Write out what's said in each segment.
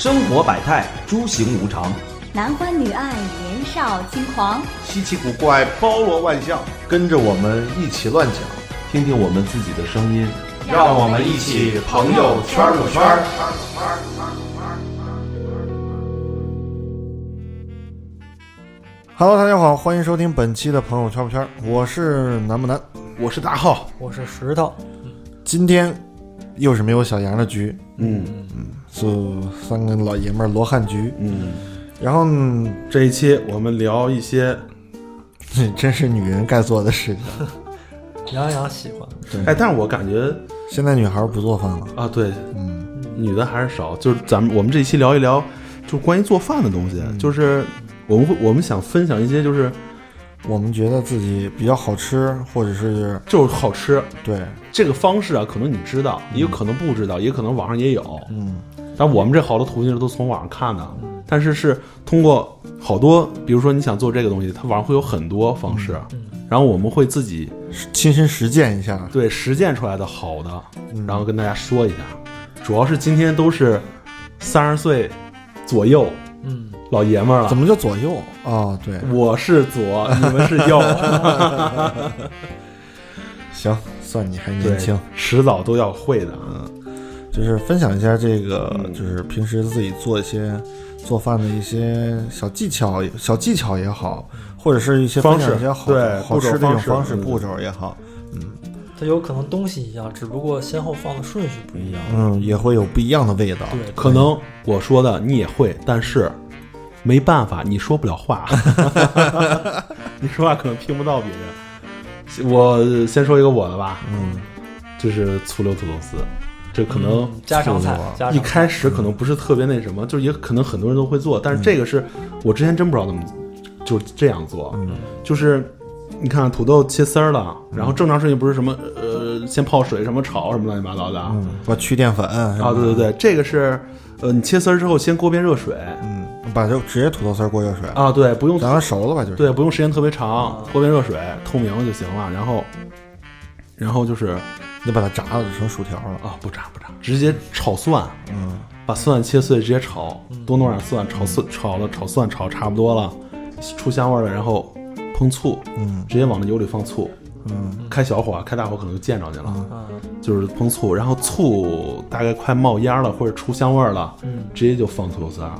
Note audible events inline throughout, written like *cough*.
生活百态，诸行无常，男欢女爱，年少轻狂，稀奇古怪，包罗万象，跟着我们一起乱讲，听听我们自己的声音，让我们一起朋友圈儿圈儿。Hello，大家好，欢迎收听本期的朋友圈不圈儿，我是南不南，我是大浩，我是石头，今天又是没有小杨的局，嗯。嗯是三个老爷们儿罗汉局，嗯，然后嗯这一期我们聊一些，*laughs* 这真是女人该做的事情。*laughs* 杨洋喜欢，哎，但是我感觉现在女孩儿不做饭了，啊，对，嗯，女的还是少，就是咱们我们这一期聊一聊，就是关于做饭的东西，就是我们会我们想分享一些，就是我们觉得自己比较好吃，或者是就是好吃。对，这个方式啊，可能你知道，也有可能不知道，也可能网上也有，嗯，但我们这好多途径都从网上看的，但是是通过好多，比如说你想做这个东西，它网上会有很多方式，然后我们会自己亲身实践一下，对实践出来的好的，嗯然后跟大家说一下。主要是今天都是三十岁左右嗯，老爷们儿了，怎么叫左右啊？对，我是左，你们是右，*laughs* 行，算你还年轻。，迟早都要会的啊。就是分享一下这个，嗯就是平时自己做一些做饭的一些小技巧，小技巧也好，或者是一些分享方式一些好对好吃的这种方式嗯方式步骤也好，嗯它有可能东西一样，只不过先后放的顺序不一样。嗯，也会有不一样的味道。对，可能我说的你也会，但是没办法，你说不了话，*laughs* 你说话可能听不到别人。*laughs* 我先说一个我的吧，嗯，就是醋溜土豆丝，这可能嗯家常菜一开始可能不是特别那什么，就是也可能很多人都会做，但是这个是我之前真不知道怎么就是这样做，嗯就是你看土豆切丝儿了，然后正常事情不是什么呃先泡水什么炒什么乱七八糟的把去淀粉啊对对，对，这个是呃你切丝儿之后先锅边热水嗯，把就直接土豆丝儿过热水，啊，对，不用让它熟了吧，就是。对不用时间特别长，锅边热水透明了就行了，然后然后就是你把它炸了就成薯条了。啊不炸不炸，直接炒蒜，嗯，把蒜切碎直接炒，多弄点蒜，炒蒜炒了炒蒜炒差不多了，出香味了，然后烹醋，嗯直接往那油里放醋，嗯开小火啊，开大火可能就溅着去了，啊，就是烹醋，然后醋大概快冒烟了或者出香味了，嗯，直接就放土豆丝儿，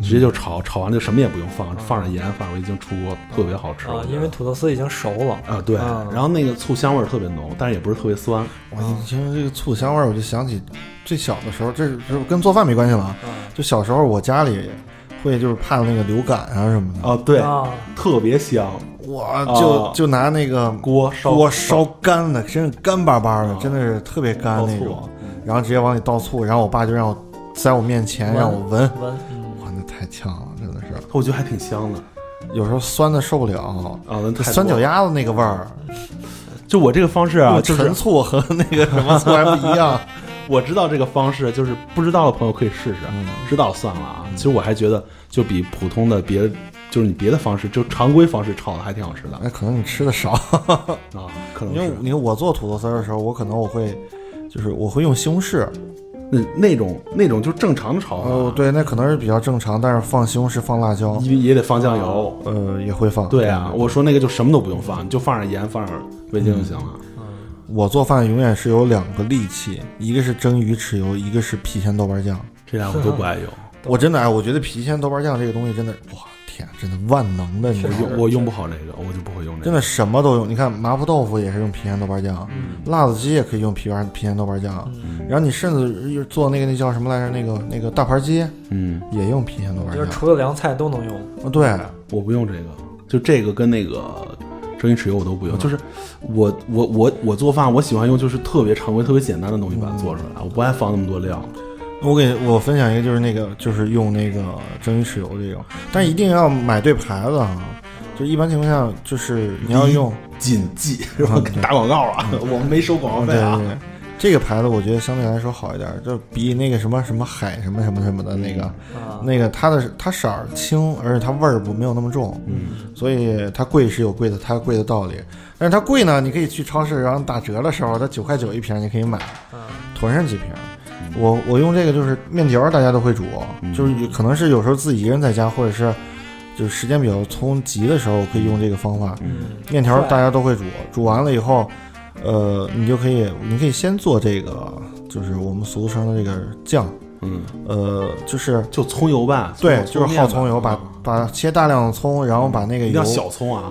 直接就炒，炒完就什么也不用放，放上盐，放上味精出锅，特别好吃啊我觉，得因为土豆丝已经熟了。啊对，啊然后那个醋香味儿特别浓，但是也不是特别酸，我一听这个醋香味儿，我就想起最小的时候，这是跟做饭没关系了啊。啊就小时候我家里会就是怕那个流感啊什么的，哦对，啊，特别香，我就、啊就拿那个锅烧锅烧干的，真是干巴巴的，啊真的是特别干那种。然后直接往里倒醋，然后我爸就让我在我面前让我闻，闻，呛了，真的是。我觉得还挺香的有时候酸的受不了，啊，那太酸脚多了丫子那个味儿，就我这个方式啊，*laughs* 陈醋和那个什么醋还不一样。*laughs* 我知道这个方式，就是不知道的朋友可以试试，嗯知道算了啊。其实我还觉得，就比普通的别，就是你别的方式，就常规方式炒的还挺好吃的那可能你吃的少，啊，可能 *laughs* 因为是你看我做土豆丝儿的时候，我可能我会。就是我会用西红柿，那那种那种就正常的炒法，哦，对，那可能是比较正常，但是放西红柿、放辣椒，也也得放酱油。呃，也会放。对啊，我说那个就什么都不用放，你就放点盐，放点味精就行了。我做饭永远是有两个利器，一个是蒸鱼豉油，一个是郫县豆瓣酱。这俩我都不爱用，我真的哎，我觉得郫县豆瓣酱这个东西真的，哇，天，真的万能的，你知道吗确实用我用不好这个，我就不会用这个。真的什么都用。你看麻婆豆腐也是用郫县豆瓣酱，辣子鸡也可以用郫县郫县豆瓣酱，然后你甚至做那个那叫什么来着？那个那个大盘鸡嗯，也用郫县豆瓣酱就是。除了凉菜都能用。啊，对，我不用这个，就这个跟那个蒸鱼豉油我都不用。就是我我我我做饭，我喜欢用就是特别常规、特别简单的东西把它做出来，我不爱放那么多料。我给我分享一个，就是那个就是用那个蒸鱼豉油这种，但一定要买对牌子啊。就一般情况下，就是你要用谨记是吧？打广告啊，我们没收广告费啊。对对对，这个牌子我觉得相对来说好一点，就比那个什么什么海什么什么什么的那个，啊，那个它的它色儿轻，而且它味儿不没有那么重，嗯，所以它贵是有贵的它贵的道理。但是它贵呢，你可以去超市，然后打折的时候，它九块九一瓶，你可以买，啊囤上几瓶。我我用这个就是面条，大家都会煮，嗯就是可能是有时候自己一个人在家，或者是就是时间比较匆急的时候，可以用这个方法。嗯面条大家都会煮，煮完了以后，呃，你就可以，你可以先做这个，就是我们俗称的这个酱，嗯，呃，就是就葱油吧，对，就是耗葱油，把把切大量的葱，然后把那个油要，小葱啊，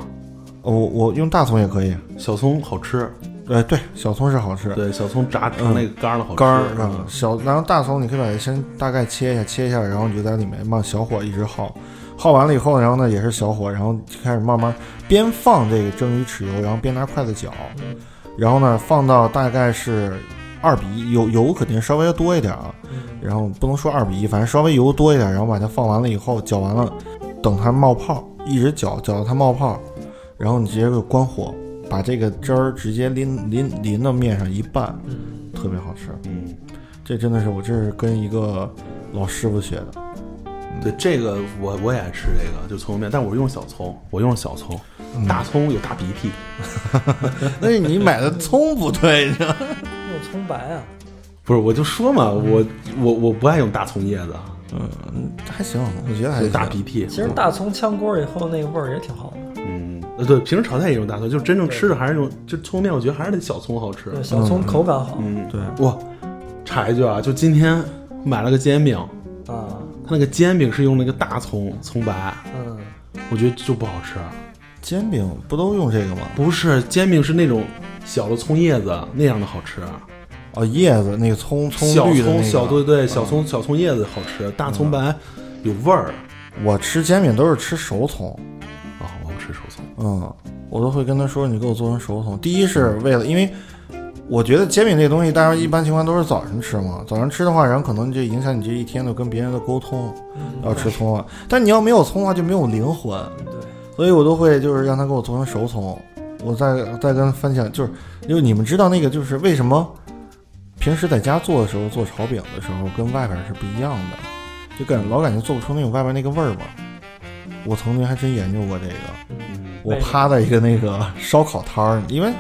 我我用大葱也可以，小葱好吃，呃，对，小葱是好吃，对，小葱炸成那个干儿的好吃，干儿嗯。啊，小，然后大葱你可以把它先大概切一下，切一下，然后你就在里面慢小火一直耗，耗完了以后，然后呢也是小火，然后就开始慢慢边放这个蒸鱼豉油，然后边拿筷子搅，嗯。然后呢放到大概是二比一，油油肯定稍微要多一点啊，嗯。然后不能说二比一，反正稍微油多一点，然后把它放完了以后，搅完了，等它冒泡，一直搅搅到它冒泡，然后你直接就关火，把这个汁儿直接淋淋淋到面上一拌，嗯，特别好吃。嗯，这真的是我这是跟一个老师傅学的，对，这个我我也爱吃这个，就葱油面，但我用小葱，我用小葱，大葱有大鼻涕 *laughs* *laughs* 那是你买的葱不对，用葱白啊，不是，我就说嘛，我我我不爱用大葱叶子，嗯，还行，我觉得还有行大鼻涕。其实大葱炝锅以后那个味儿也挺好的。对，平时炒菜也用大葱，就是真正吃的还是用，就葱面，我觉得还是得小葱好吃。对，小葱口感好嗯，对，哇，插一句啊，就今天买了个煎饼，啊，它那个煎饼是用那个大葱葱白，嗯，我觉得就不好吃。煎饼不都用这个吗？不是煎饼是那种小的葱叶子那样的好吃，哦，叶子那个葱葱小葱绿的那个，小对对小嗯葱小葱叶子好吃，大葱白有味儿。我吃煎饼都是吃熟葱。嗯，我都会跟他说你给我做成熟葱。第一是为了，因为我觉得煎饼这东西，大家一般情况都是早晨吃嘛，早上吃的话，然后可能就影响你这一天的跟别人的沟通，要吃葱啊。但你要没有葱的话，就没有灵魂，对，所以我都会就是让他给我做成熟葱。我再再跟他分享，就是因为你们知道那个就是为什么平时在家做的时候做炒饼的时候跟外边是不一样的，就感老感觉做不出那种外边那个味儿嘛。我曾经还真研究过这个。嗯，我趴在一个那个烧烤摊儿，因为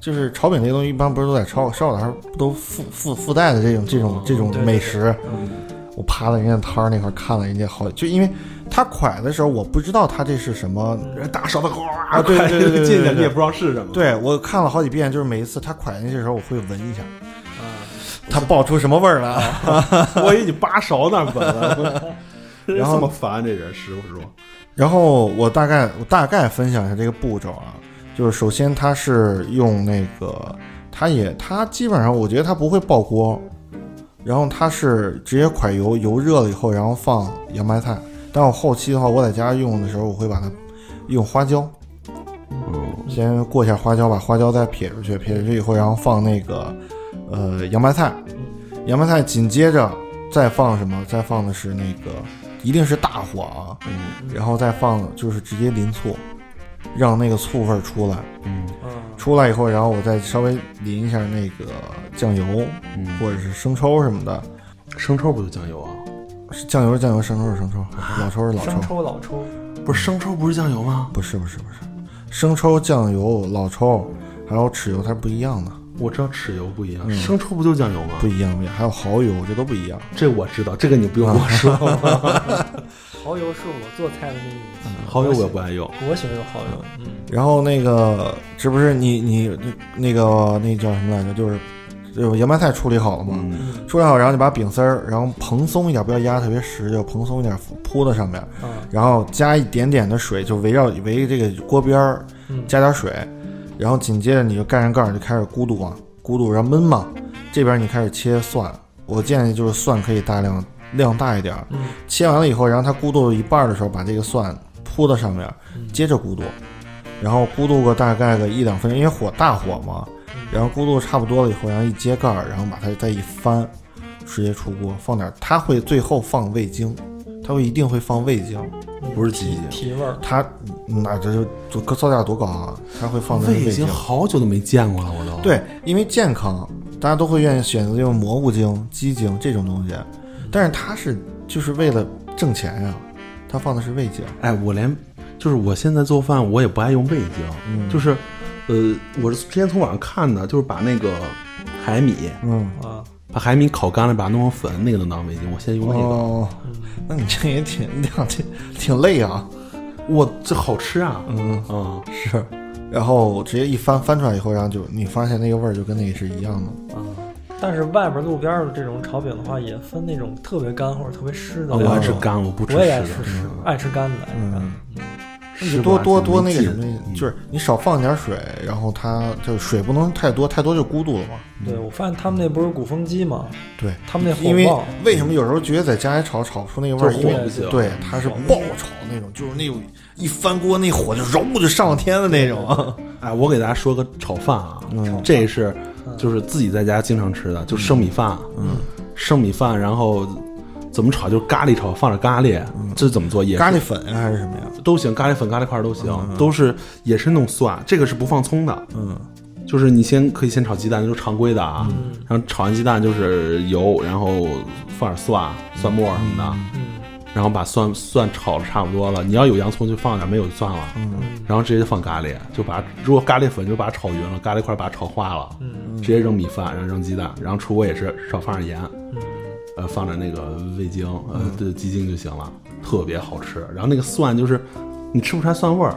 就是炒饼这东西一般不是都在烧烧烤摊儿都附附附带的这种这种这种美食。嗯。我趴在人家摊儿那块儿看了人家好，就因为他蒯的时候我不知道他这是什么，人大勺子哗啊对对对对对对进去对你也不知道是什么。对我看了好几遍，就是每一次他蒯进去的时候我会闻一下，啊，他爆出什么味儿来。*laughs* 我以为你扒勺那儿闻了，*laughs* *laughs* 然后这么烦这人师傅说，然后我大概我大概分享一下这个步骤啊，就是首先它是用那个，它也它基本上我觉得它不会爆锅，然后它是直接蒯油，油热了以后，然后放洋白菜。但我后期的话，我在家用的时候，我会把它用花椒，嗯，先过一下花椒，把花椒再撇出去，撇出去以后，然后放那个呃洋白菜，洋白菜紧接着再放什么？再放的是那个一定是大火啊，嗯然后再放就是直接淋醋，让那个醋味儿出来。嗯嗯，出来以后，然后我再稍微淋一下那个酱油嗯，或者是生抽什么的。生抽不就酱油啊？是酱油是酱油，生抽是生抽，老抽是老生抽，抽老抽，不是生抽不是酱油吗？不是不是不是，生抽、酱油、老抽还有豉油它是不一样的，我知道豉油不一样，嗯生抽不就酱油吗？不一样不一样，还有蚝油这都不一样。这我知道，这个你不用跟我说。*laughs* 蚝油是我做菜的那个武器，蚝油我也不爱用。我喜欢用蚝油，嗯，然后那个这不是你你那个那叫什么来着？就是就是洋白菜处理好了吗？嗯处理好，然后你把饼丝儿，然后蓬松一点，不要压特别实，就蓬松一点铺在上面，嗯，然后加一点点的水，就围绕围这个锅边儿嗯加点水，然后紧接着你就盖上盖儿，就开始咕嘟啊咕嘟，然后焖嘛。这边你开始切蒜，我建议就是蒜可以大量量大一点儿，嗯切完了以后，然后它咕嘟一半儿的时候，把这个蒜铺到上面，嗯接着咕嘟，然后咕嘟个大概个一两分钟，因为火大火嘛，然后咕嘟差不多了以后，然后一揭盖儿，然后把它再一翻，直接出锅，放点儿，它会最后放味精，它会一定会放味精，不是鸡精，提味儿，它那这就造价多高啊，它会放这个味精味精。好久都没见过了，我都。，对，因为健康，大家都会愿意选择用蘑菇精、鸡精这种东西，但是它是就是为了挣钱呀、它放的是味精。哎，我连就是我现在做饭，我也不爱用味精，嗯就是呃，我是之前从网上看的，就是把那个海米，嗯，啊，把海米烤干了，把它弄成粉，那个能当味精。我现在用那个，哦，那你这也挺挺挺挺累啊。我，这好吃啊！嗯，嗯，是。然后直接一翻翻出来以后，然后就你发现那个味儿就跟那个是一样的。啊。但是外边路边的这种炒饼的话，也分那种特别干或者特别湿的。我爱吃干，我不吃我也爱湿的。吃湿，爱吃干的，爱吃干的。吧你多多多那个什么，嗯就是你少放点水，然后它就水不能太多，太多就孤独了嘛。对，我发现他们那不是鼓风机吗？对，他们那火因为为什么有时候觉得在家里炒炒不出那个味儿？对，它是爆炒那种，就是那种一翻锅那火就揉就上天的那种。*laughs* 哎，我给大家说个炒饭啊，嗯这是就是自己在家经常吃的，就生米饭，嗯，生米饭，然后怎么炒？就是咖喱炒，放点咖喱，这怎么做？也咖喱粉呀还是什么呀？都行，咖喱粉、咖喱块儿都行，都是也是弄蒜，这个是不放葱的，嗯，就是你先可以先炒鸡蛋，就是常规的啊，然后炒完鸡蛋就是油，然后放点蒜、蒜末什么的，嗯。然后把蒜蒜炒的差不多了，你要有洋葱就放点，没有就算了，嗯。然后直接就放咖喱，就把如果咖喱粉就把它炒匀了，咖喱块把它炒化了，嗯。直接扔米饭，然后扔鸡蛋，然后出锅也是少放点盐，嗯呃，放点那个味精，呃，对，鸡精就行了，特别好吃。然后那个蒜就是你吃不出来蒜味儿，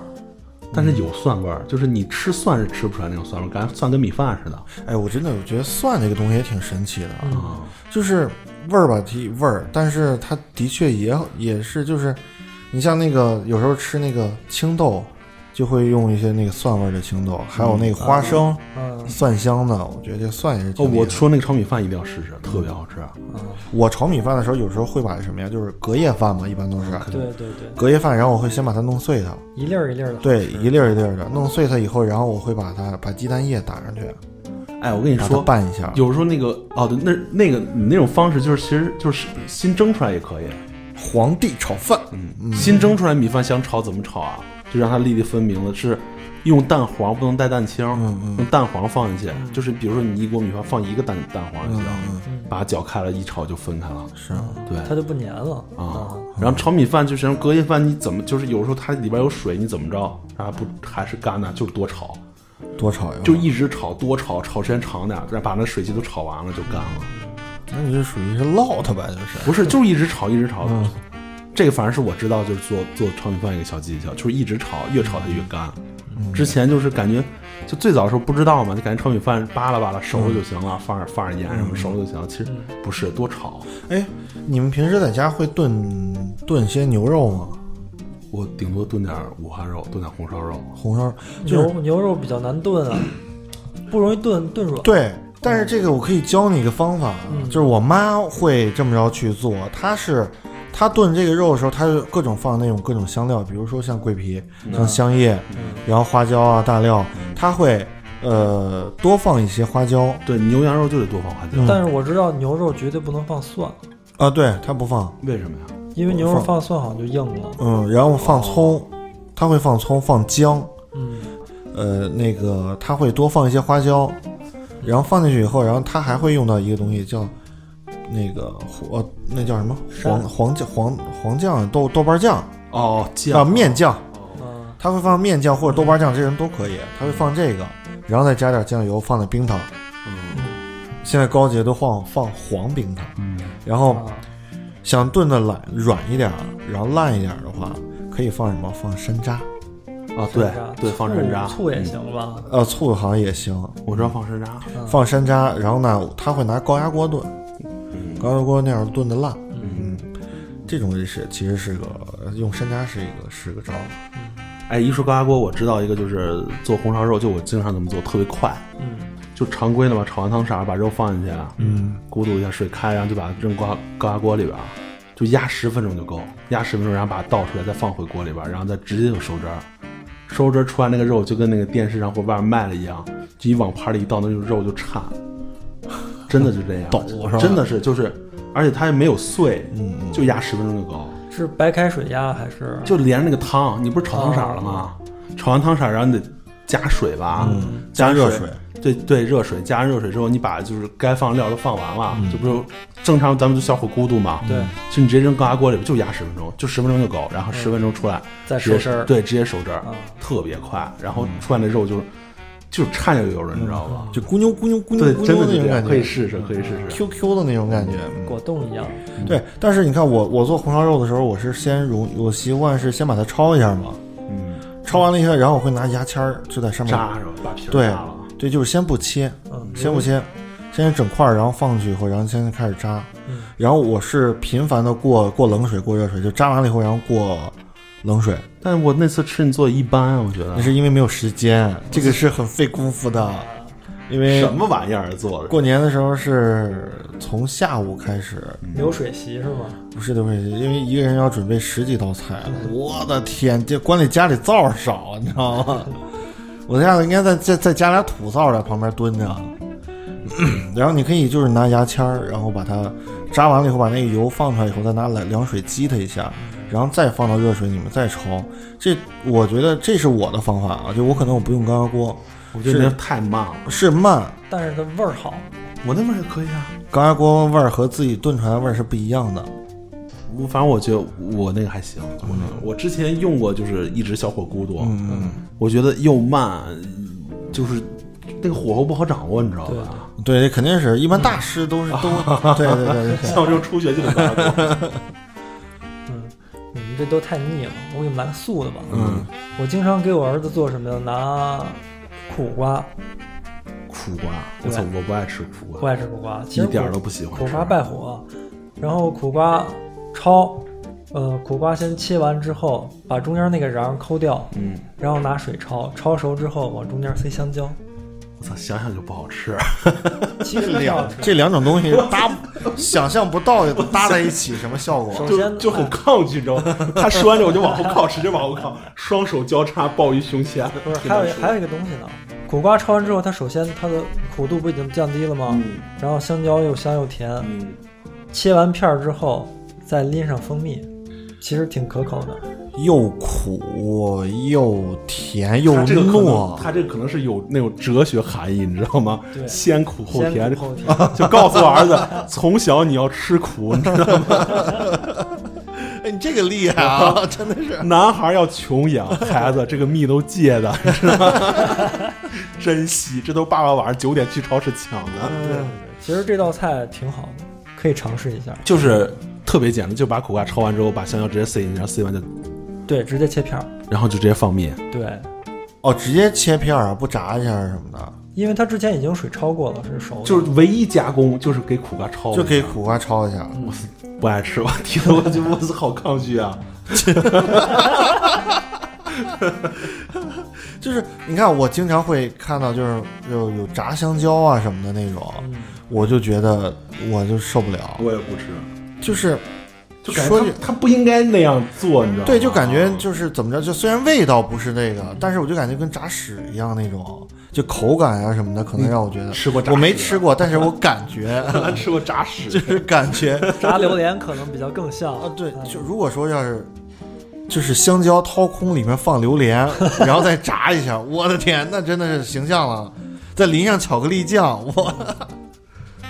但是有蒜味儿，就是你吃蒜是吃不出来那种蒜味儿，感觉蒜跟米饭似的。哎，我真的我觉得蒜这个东西也挺神奇的啊，嗯就是味儿吧，提味儿，但是它的确也也是就是，你像那个有时候吃那个青豆，就会用一些那个蒜味儿的青豆，还有那个花生、嗯蒜香的，我觉得这蒜也是哦，我说那个炒米饭一定要试试，特别好吃。我炒米饭的时候，有时候会把什么呀，就是隔夜饭嘛，一般都是。对对对，隔夜饭，然后我会先把它弄碎它，一粒儿一粒儿的。对，一粒儿一粒儿的弄碎它以后，然后我会把它把鸡蛋液打上去，哎，我跟你说，拌一下。有时候那个哦，对，那那个你那种方式就是其实就是新蒸出来也可以，皇帝炒饭，嗯，新蒸出来米饭想炒怎么炒啊？就让它粒粒分明的，是用蛋黄不能带蛋清，嗯嗯。用蛋黄放进去，就是比如说你一锅米饭放一个蛋蛋黄就行，嗯。把它搅开了，一炒就分开了。是。对。它就不粘了。啊，然后炒米饭就是隔夜饭，你怎么就是有时候它里边有水，你怎么着啊不还是干的，就是多炒，多炒就一直炒多炒，炒时间长点，再把那水汽都炒完了就干了。那你这属于是烙它呗，就是。不是，就是一直炒，一直炒。这个反正是我知道，就是做做炒米饭一个小技巧，就是一直炒，越炒它越干。之前就是感觉，就最早的时候不知道嘛，就感觉炒米饭扒拉扒拉熟了就行了，放点放点盐什么熟了就行了。其实不是，多炒。哎，你们平时在家会炖炖些牛肉吗？我顶多炖点五花肉，炖点红烧肉。红烧就是牛牛肉比较难炖啊，不容易炖炖软。对，但是这个我可以教你一个方法，啊就是我妈会这么着去做，她是。她炖这个肉的时候，他就各种放那种各种香料，比如说像桂皮、像香叶，然后花椒啊、大料，他会呃多放一些花椒。对，牛羊肉就得多放花椒。但是我知道牛肉绝对不能放蒜，啊，对，他不放，为什么呀？因为牛肉放蒜好像就硬了。嗯，然后放葱，他会放葱、放姜，嗯，呃，那个他会多放一些花椒，然后放进去以后，然后他还会用到一个东西叫那个黄，那叫什么黄黄酱黄黄酱豆豆瓣酱哦酱，啊面酱，啊，她会放面酱或者豆瓣酱，这人都可以，他会放这个，然后再加点酱油，放点冰糖。嗯现在高级都放放黄冰糖，嗯，然后啊想炖的懒软一点儿，然后烂一点儿的话，可以放什么？放山楂，啊，对对，放山楂，醋醋也嗯。行吧？呃，醋好像也行，我知道放山楂。放山楂，然后呢，他会拿高压锅炖，嗯高压锅那样炖的烂，嗯。嗯，这种也是其实是个用山楂是一个是个招。儿，哎，一说高压锅，我知道一个就是做红烧肉，就我经常这么做，特别快，嗯。就常规的嘛，炒完汤色，把肉放进去，嗯，咕嘟一下水开，然后就把它扔高高压锅里边儿，就压十分钟就够，压十分钟，然后把它倒出来，再放回锅里边儿，然后再直接就收汁儿，收汁儿出来那个肉就跟那个电视上或外面卖的一样，就一往盘里一倒，那种肉就颤，真的是这样，抖是吧真的是就是，而且它也没有碎，嗯就压十分钟就够。是白开水压还是？就连着那个汤，你不是炒汤色了吗？炒完汤色，然后你得加水吧，嗯加加热水，对对，热水加完热水之后，你把就是该放的料都放完了，嗯就不是正常咱们就小火咕嘟嘛，对，其实你直接扔高压锅里边就压十分钟，就十分钟就够，然后十分钟出来再收汁儿对，直接收汁儿啊，特别快，然后出来那肉就是就是颤悠悠的，你知道吧？就咕妞咕妞咕妞，咕真的那种感觉，可以试试，可以试试。QQ 的那种感觉。嗯果冻一样。对，但是你看我我做红烧肉的时候，我是先融，我习惯是先把它焯一下嘛，嗯，焯完了以后，然后我会拿牙签儿就在上面扎是吧？把皮对扎了。对，就是先不切，嗯，先不切，先整块儿，然后放进去以后，然后先开始扎。嗯然后我是频繁的过过冷水、过热水，就扎完了以后，然后过冷水。但是我那次吃你做的一般啊，我觉得那是因为没有时间，这个是很费功夫的。因为什么玩意儿做的？过年的时候是从下午开始，流水席是吗？不是流水席，因为一个人要准备十几道菜。我的天，这管理家里灶少，你知道吗？*laughs* 我家里应该再再再加俩土灶在旁边蹲着。*clears throat* 然后你可以就是拿牙签儿，然后把它扎完了以后，把那个油放出来以后，再拿凉凉水激它一下，然后再放到热水里面再焯。这我觉得这是我的方法啊，就我可能我不用高压锅，我觉得那太慢了。是慢。但是它味儿好。我那味儿也可以啊。高压锅味儿和自己炖出来的味儿是不一样的。我反正我觉得我那个还行，我那个我之前用过，就是一直小火咕嘟，嗯，我觉得又慢，就是那个火候不好掌握，你知道吧？对，这肯定是一般大师都是 *laughs* 都，对对对对对。像我这种初学就得高压锅。这都太腻了，我给你们来个素的吧。嗯，我经常给我儿子做什么呀？拿苦瓜，苦瓜，我操，我不爱吃苦瓜不，爱吃苦瓜，其实一点儿都不喜欢。苦瓜败火，然后苦瓜焯，呃，苦瓜先切完之后，把中间那个瓤抠掉，嗯，然后拿水焯，焯熟之后往中间塞香蕉。我操，想想就不好吃。*laughs* 其实两这两种东西搭，想象不到搭在一起什么效果。首先就就很抗拒，你知道吗？他说完之后我就往后靠，使劲往后靠，双手交叉抱于胸前。不是，还有还有一个东西呢。苦瓜焯完之后，它首先它的苦度不已经降低了吗？嗯然后香蕉又香又甜，嗯，切完片儿之后再淋上蜂蜜，其实挺可口的。又苦又甜又糯，它这个可能是有那种哲学含义，你知道吗？对先苦后甜 *laughs* 就告诉我儿子，从小你要吃苦，你知道吗？*laughs* 哎，你这个厉害啊，*laughs* 真的是。男孩要穷养，孩子这个蜜都戒的，你知道吗？珍惜，这都爸爸晚上九点去超市抢的，其实这道菜挺好的，可以尝试一下。就是特别简单，就把苦瓜焯完之后，把香蕉直接塞进去，然后塞完就，对，直接切片儿。然后就直接放面。对，哦，直接切片儿啊，不炸一下什么的，因为它之前已经水焯过了，是熟的。就是唯一加工就是给苦瓜焯，就给苦瓜焯一下。我是不爱吃，我听着我就我是好抗拒啊。*laughs* 就是你看，我经常会看到，就是有有炸香蕉啊什么的那种，嗯，我就觉得我就受不了，我也不吃，就是就感觉他他不应该那样做，你知道吗？对，就感觉就是怎么着，就虽然味道不是那个，但是我就感觉跟炸屎一样那种，就口感啊什么的，可能让我觉得吃过炸我没吃过，但是我感觉 *laughs* 吃过炸屎，就是感觉 *laughs* 炸榴莲可能比较更像啊，对，嗯就如果说要是。就是香蕉掏空，里面放榴莲，*laughs* 然后再炸一下，我的天，那真的是形象了。再淋上巧克力酱，我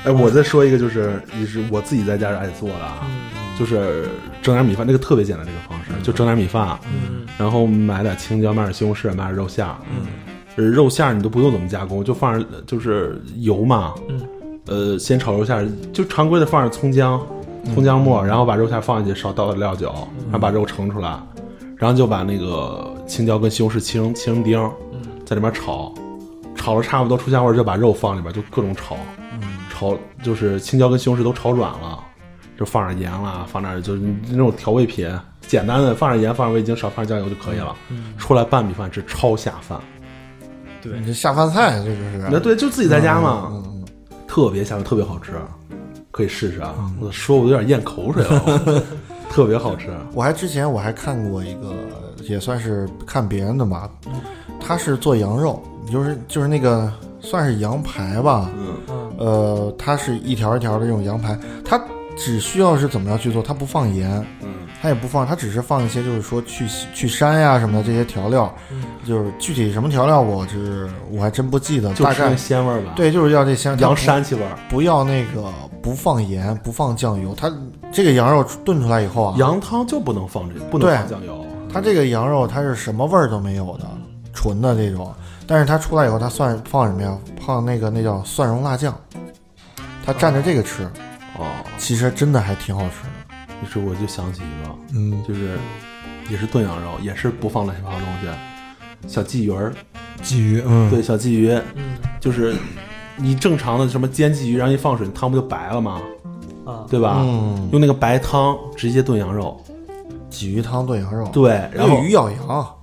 哎，我再说一个，就是也是我自己在家是爱做的啊，嗯就是整点米饭，这个特别简单，这个方式就整点米饭，嗯。然后买点青椒，买点西红柿，买点肉馅儿，嗯，肉馅儿你都不用怎么加工，就放上就是油嘛，嗯，呃，先炒肉馅儿，就常规的放上葱姜、葱姜末，然后把肉馅儿放进去，少倒点料酒，然后把肉盛出来，然后就把那个青椒跟西红柿切成切成丁儿，在里面炒，炒了差不多出香味儿，就把肉放里边，就各种炒，炒就是青椒跟西红柿都炒软了，就放点盐啦，放点就是那种调味品，简单的放点盐，放点味精，少放点酱油就可以了。出来拌米饭吃超下饭。你这下饭菜，这就是那对，就自己在家嘛，嗯嗯特别下饭，特别好吃，可以试试啊！我说我都有点咽口水了，*laughs* 特别好吃。我还之前我还看过一个，也算是看别人的吧，他是做羊肉，就是就是那个算是羊排吧，嗯嗯呃，它是一条一条的这种羊排，它只需要是怎么样去做，它不放盐，嗯，它也不放，它只是放一些就是说去去膻呀什么的这些调料，嗯就是具体什么调料我是我还真不记得，大概鲜味儿吧。，对，就是要这香羊膻气味儿。不要那个不放盐，不放酱油，它这个羊肉炖出来以后啊，羊汤就不能放这，不能放酱油。它这个羊肉它是什么味儿都没有的，纯的这种，但是它出来以后，它蒜放什么呀？放那个那叫蒜蓉辣酱，它蘸着这个吃，哦，其实真的还挺好吃的。于是我就想起一个，嗯，就是也是炖羊肉，也是不放乱七八糟东西，小鲫鱼儿，鲫鱼，嗯，对，小鲫鱼，嗯。就是你正常的什么煎鲫鱼，然后一放水，汤不就白了吗？啊，对吧？嗯，用那个白汤直接炖羊肉，鲫鱼汤炖羊肉，对，然后鱼咬羊，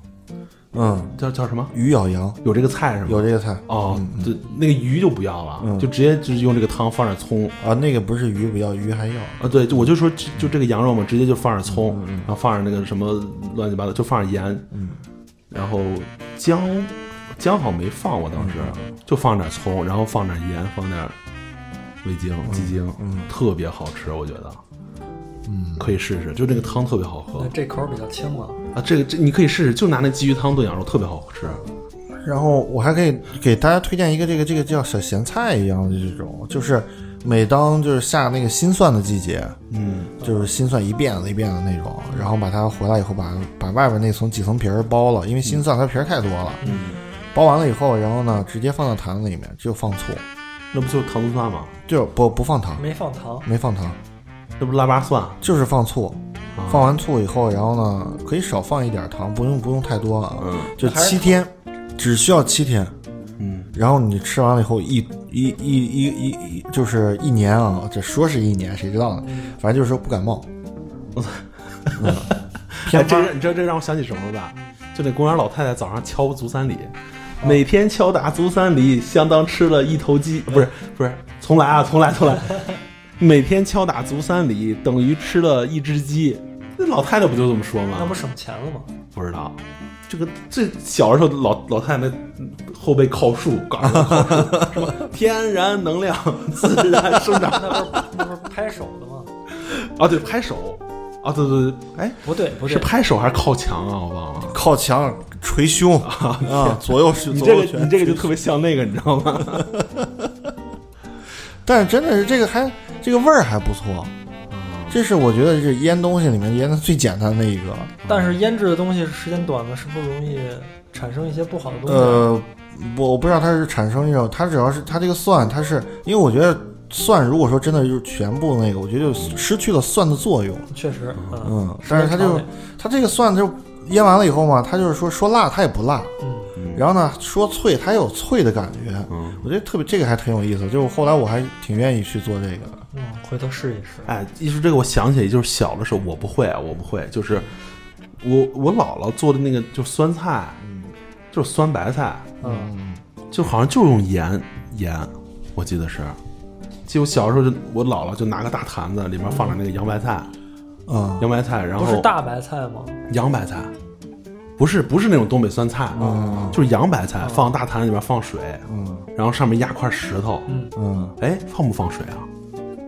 嗯，叫叫什么？鱼咬羊。有这个菜是吗？有这个菜。哦，对，那个鱼就不要了，嗯。就直接就是用这个汤放点葱啊，那个不是鱼不要，鱼还要，啊，对，就我就说就就这个羊肉嘛，直接就放点葱，嗯然后放点那个什么乱七八糟，就放点盐，嗯。然后姜姜好像没放，我当时、就放点葱，然后放点盐，放点味精、鸡精，嗯。特别好吃，我觉得嗯，可以试试，就这个汤特别好喝这口儿比较清了。啊，这个这你可以试试，就拿那鲫鱼汤炖羊肉特别好吃，然后我还可以给大家推荐一个这个这个叫小咸菜一样的这种，就是每当就是下那个新蒜的季节，嗯，就是新蒜一遍子一遍的那种，然后把它回来以后把把外边那层几层皮儿剥了，因为新蒜它皮儿太多了，嗯，剥完了以后，然后呢直接放到坛子里面，就放醋，那不就是糖醋蒜吗？就不不放糖，没放糖，没放糖，这不是腊八蒜？就是放醋。啊放完醋以后，然后呢可以少放一点糖，不用不用太多啊，嗯就七天，只需要七天。嗯，然后你吃完了以后，一一一一一一就是一年啊，这说是一年，谁知道呢？反正就是说不感冒。*laughs* 我操，*laughs* 偏这你知道这让我想起什么了吧？就那公园老太太早上敲足三里，每天敲打足三里，相当吃了一头鸡，不是不是，重来啊，重来重来，每天敲打足三里等于吃了一只鸡。那老太太不就这么说吗？那不省钱了吗？不知道，这个最小的时候老老太太那后背靠树，告诉我靠树 *laughs* 什么天然能量自然生长那不是那不是拍手的吗？啊，对，拍手啊，对对对，哎，不对不是，拍手还是靠墙啊？我忘了。靠墙捶胸啊，左右是你这左右拳个你这个就特别像那个，你知道吗？*laughs* 但是真的是这个还这个味儿还不错，这是我觉得这腌东西里面腌的最简单的一个。但是腌制的东西时间短了，是不是容易产生一些不好的东西？呃，我我不知道它是产生一种，它主要是它这个蒜，它是因为我觉得蒜如果说真的就是全部那个，我觉得就失去了蒜的作用。确实，嗯嗯，但是它就它这个蒜就腌完了以后嘛，它就是说说辣它也不辣，嗯然后呢说脆它也有脆的感觉，嗯，我觉得特别这个还挺有意思。就是后来我还挺愿意去做这个的。嗯，回头试一试。哎，一说这个，我想起来，就是小的时候我不会啊，我不会，就是我我姥姥做的那个就是酸菜，就是酸白菜，嗯，就好像就是用盐盐，我记得是。就我小时候就我姥姥就拿个大坛子，里面放点那个洋白菜，嗯洋白菜，然后不是大白菜吗？洋白菜，不是不是那种东北酸菜，嗯就是洋白菜，放大坛子里面放水，嗯。然后上面压块石头，嗯，嗯，哎，放不放水啊？